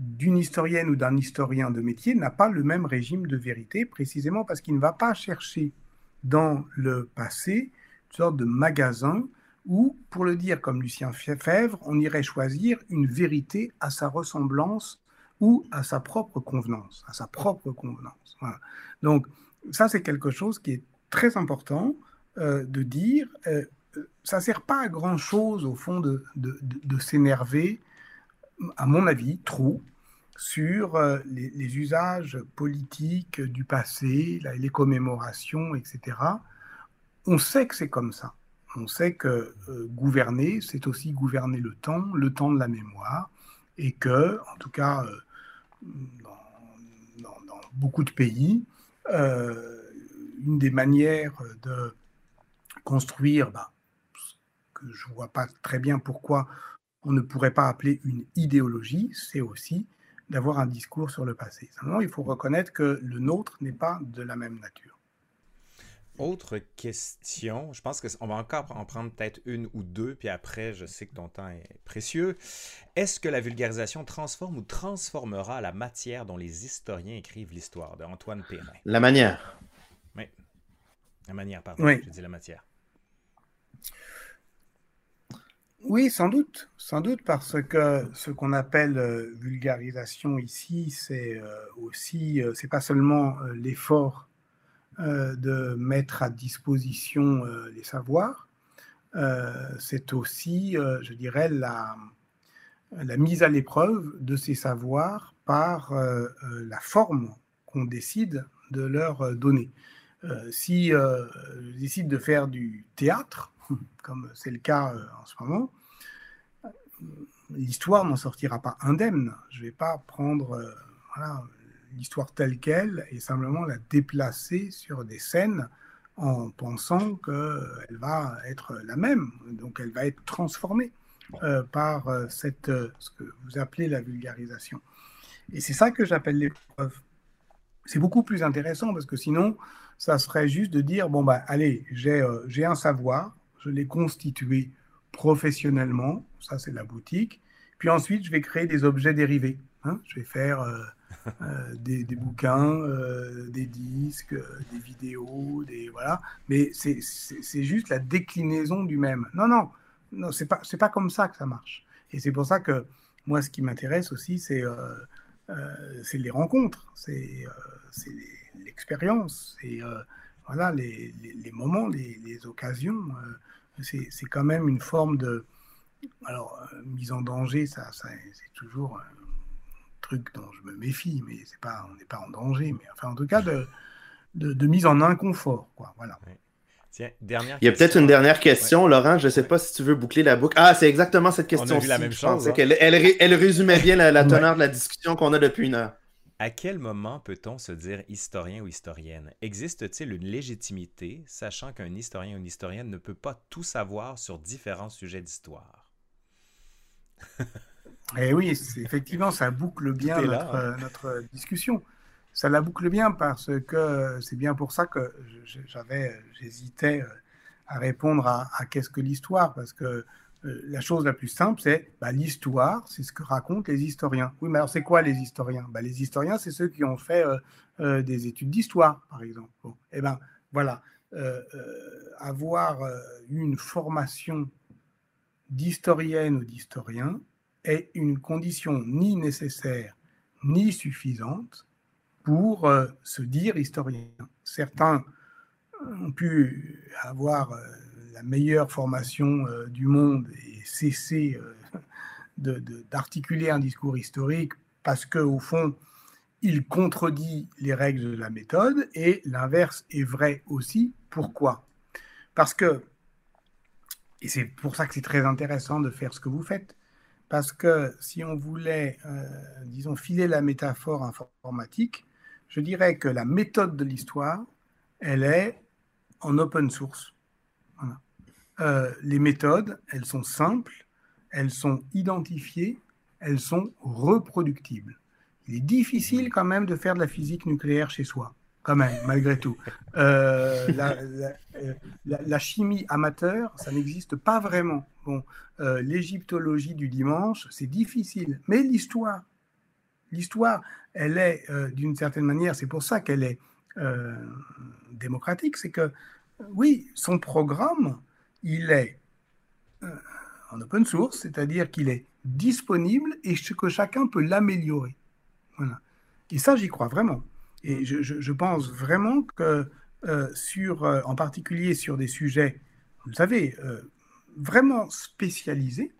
d'une historienne ou d'un historien de métier n'a pas le même régime de vérité, précisément parce qu'il ne va pas chercher dans le passé une sorte de magasin où, pour le dire comme Lucien Fèvre, on irait choisir une vérité à sa ressemblance ou à sa propre convenance, à sa propre convenance. Donc ça, c'est quelque chose qui est très important euh, de dire. Euh, ça ne sert pas à grand-chose, au fond, de, de, de s'énerver, à mon avis, trop, sur euh, les, usages politiques du passé, les commémorations, etc. On sait que c'est comme ça. On sait que euh, gouverner, c'est aussi gouverner le temps, le temps de la mémoire, et que, en tout cas, euh, dans, beaucoup de pays, une des manières de construire, bah, que je ne vois pas très bien pourquoi on ne pourrait pas appeler une idéologie, c'est aussi d'avoir un discours sur le passé. Simplement, il faut reconnaître que le nôtre n'est pas de la même nature. Autre question, je pense qu'on va encore en prendre peut-être une ou deux, puis après, je sais que ton temps est précieux. Est-ce que la vulgarisation transforme ou transformera la matière dont les historiens écrivent l'histoire de Antoine Perrin? La manière. Oui. La manière, pardon. Oui. Je dis la matière. Oui, sans doute, sans doute, parce que ce qu'on appelle euh, vulgarisation ici, c'est euh, aussi, euh, c'est pas seulement l'effort de mettre à disposition les savoirs, c'est aussi, je dirais, la, la mise à l'épreuve de ces savoirs par la forme qu'on décide de leur donner. si je décide de faire du théâtre, comme c'est le cas euh, en ce moment, l'histoire n'en sortira pas indemne. Je ne vais pas prendre euh, l'histoire telle qu'elle et simplement la déplacer sur des scènes en pensant qu'elle va être la même. Donc elle va être transformée euh, par cette, ce que vous appelez la vulgarisation. Et c'est ça que j'appelle l'épreuve. C'est beaucoup plus intéressant parce que sinon, ça serait juste de dire, bon, bah, allez, j'ai un savoir, je l'ai constitué professionnellement, ça c'est la boutique. Puis ensuite, je vais créer des objets dérivés. Hein. Je vais faire euh, euh, des, bouquins, euh, des disques, des vidéos, des voilà. Mais c'est juste la déclinaison du même. Non, non, non, c'est pas c'est pas comme ça que ça marche. Et c'est pour ça que moi, ce qui m'intéresse aussi, c'est c'est les rencontres, c'est l'expérience, c'est voilà, les, moments, les, occasions. c'est quand même une forme de. Alors, mise en danger, ça, c'est toujours un truc dont je me méfie, mais c'est pas, on n'est pas en danger, mais enfin, en tout cas, de, de, mise en inconfort. Quoi, voilà. Tiens, dernière Il y a peut-être une dernière question, Laurent. Je ne sais pas si tu veux boucler la boucle. Ah, c'est exactement cette question. On a la même chose. Hein. Elle, elle, résumait bien la, teneur de la discussion qu'on a depuis une heure. À quel moment peut-on se dire historien ou historienne? Existe-t-il une légitimité, sachant qu'un historien ou une historienne ne peut pas tout savoir sur différents sujets d'histoire? Eh oui, effectivement, ça boucle bien notre, hein. notre discussion. Ça la boucle bien parce que c'est bien pour ça que j'avais, j'hésitais euh, à répondre à, qu'est-ce que l'histoire, parce que euh, la chose la plus simple, c'est bah, l'histoire, c'est ce que racontent les historiens. Oui, mais alors c'est quoi les historiens? Bah, Les historiens, c'est ceux qui ont fait euh, des études d'histoire, par exemple. eh bien, voilà, avoir une formation d'historienne ou d'historien est une condition ni nécessaire ni suffisante pour euh, se dire historien. Certains ont pu avoir euh, la meilleure formation euh, du monde et cesser d'articuler un discours historique parce qu'au fond, il contredit les règles de la méthode et l'inverse est vrai aussi. Pourquoi? Parce que, et c'est pour ça que c'est très intéressant de faire ce que vous faites, parce que si on voulait, disons, filer la métaphore informatique, je dirais que la méthode de l'histoire, elle est en open source. Euh, les méthodes, elles sont simples, elles sont identifiées, elles sont reproductibles. Il est difficile quand même de faire de la physique nucléaire chez soi, quand même, malgré tout. Euh, euh, la, chimie amateur, ça n'existe pas vraiment. Bon, l'égyptologie du dimanche, c'est difficile, mais l'histoire, l'histoire, elle est d'une certaine manière, c'est pour ça qu'elle est démocratique, c'est que oui, son programme, il est euh, en open source, c'est-à-dire qu'il est disponible et que chacun peut l'améliorer. Voilà. Et ça, j'y crois vraiment. Et je, pense vraiment que sur, en particulier sur des sujets, vous le savez, vraiment spécialisés,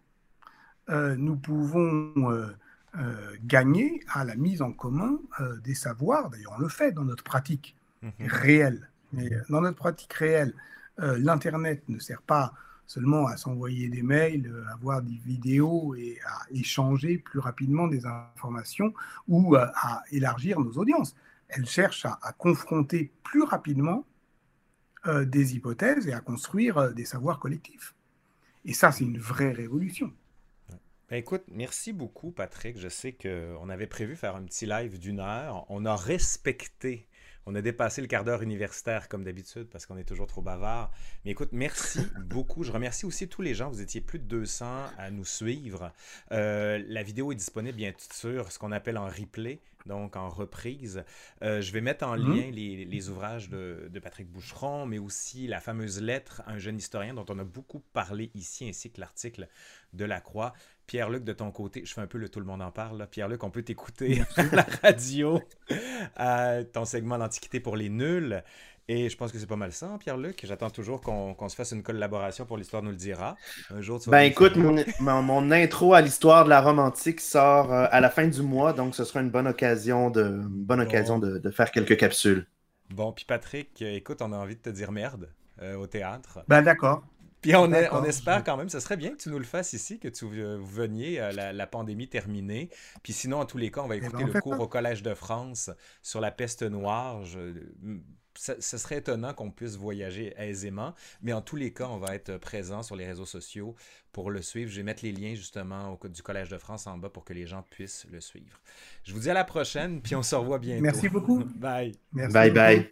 nous pouvons euh, gagner à la mise en commun euh, des savoirs. D'ailleurs, on le fait dans notre pratique mhm. réelle. Mais euh, dans notre pratique réelle, l'Internet ne sert pas seulement à s'envoyer des mails, à voir des vidéos et à échanger plus rapidement des informations ou à élargir nos audiences. Elle cherche à, à confronter plus rapidement des hypothèses et à construire des savoirs collectifs. Et ça, c'est une vraie révolution. Ben, écoute, merci beaucoup, Patrick. Je sais qu'on avait prévu faire un petit live d'une heure. On a respecté on a dépassé le quart d'heure universitaire comme d'habitude parce qu'on est toujours trop bavard. Mais écoute, merci beaucoup. Je remercie aussi tous les gens. Vous étiez plus de 200 à nous suivre. Euh, la vidéo est disponible bien sûr ce qu'on appelle en replay donc en reprise. Euh, je vais mettre en mhm. lien les, ouvrages de, de, Patrick Boucheron, mais aussi la fameuse lettre à un jeune historien dont on a beaucoup parlé ici, ainsi que l'article de La Croix. Pierre-Luc, de ton côté, je fais un peu le tout le monde en parle. Pierre-Luc, on peut t'écouter à la radio, à ton segment L'Antiquité pour les nuls. Et je pense que c'est pas mal ça, hein, Pierre-Luc. J'attends toujours qu'on se fasse une collaboration pour l'Histoire nous le dira. Un jour, Ben écoute, mon, intro à l'histoire de la Rome antique sort euh, à la fin du mois, donc ce sera une bonne occasion de, bonne occasion de, faire quelques capsules. Bon, puis Patrick, euh, écoute, on a envie de te dire merde euh, au théâtre. Ben d'accord. Puis on, on, espère quand même, ce serait bien que tu nous le fasses ici, que tu veniez, la, la, pandémie terminée. Puis sinon, en tous les cas, on va eh ben, écouter le cours au Collège de France sur la peste noire. Je, ce serait étonnant qu'on puisse voyager aisément, mais en tous les cas, on va être présent sur les réseaux sociaux pour le suivre. Je vais mettre les liens justement au, du Collège de France en bas pour que les gens puissent le suivre. Je vous dis à la prochaine, puis on se revoit bientôt. Merci beaucoup. bye. bye bye.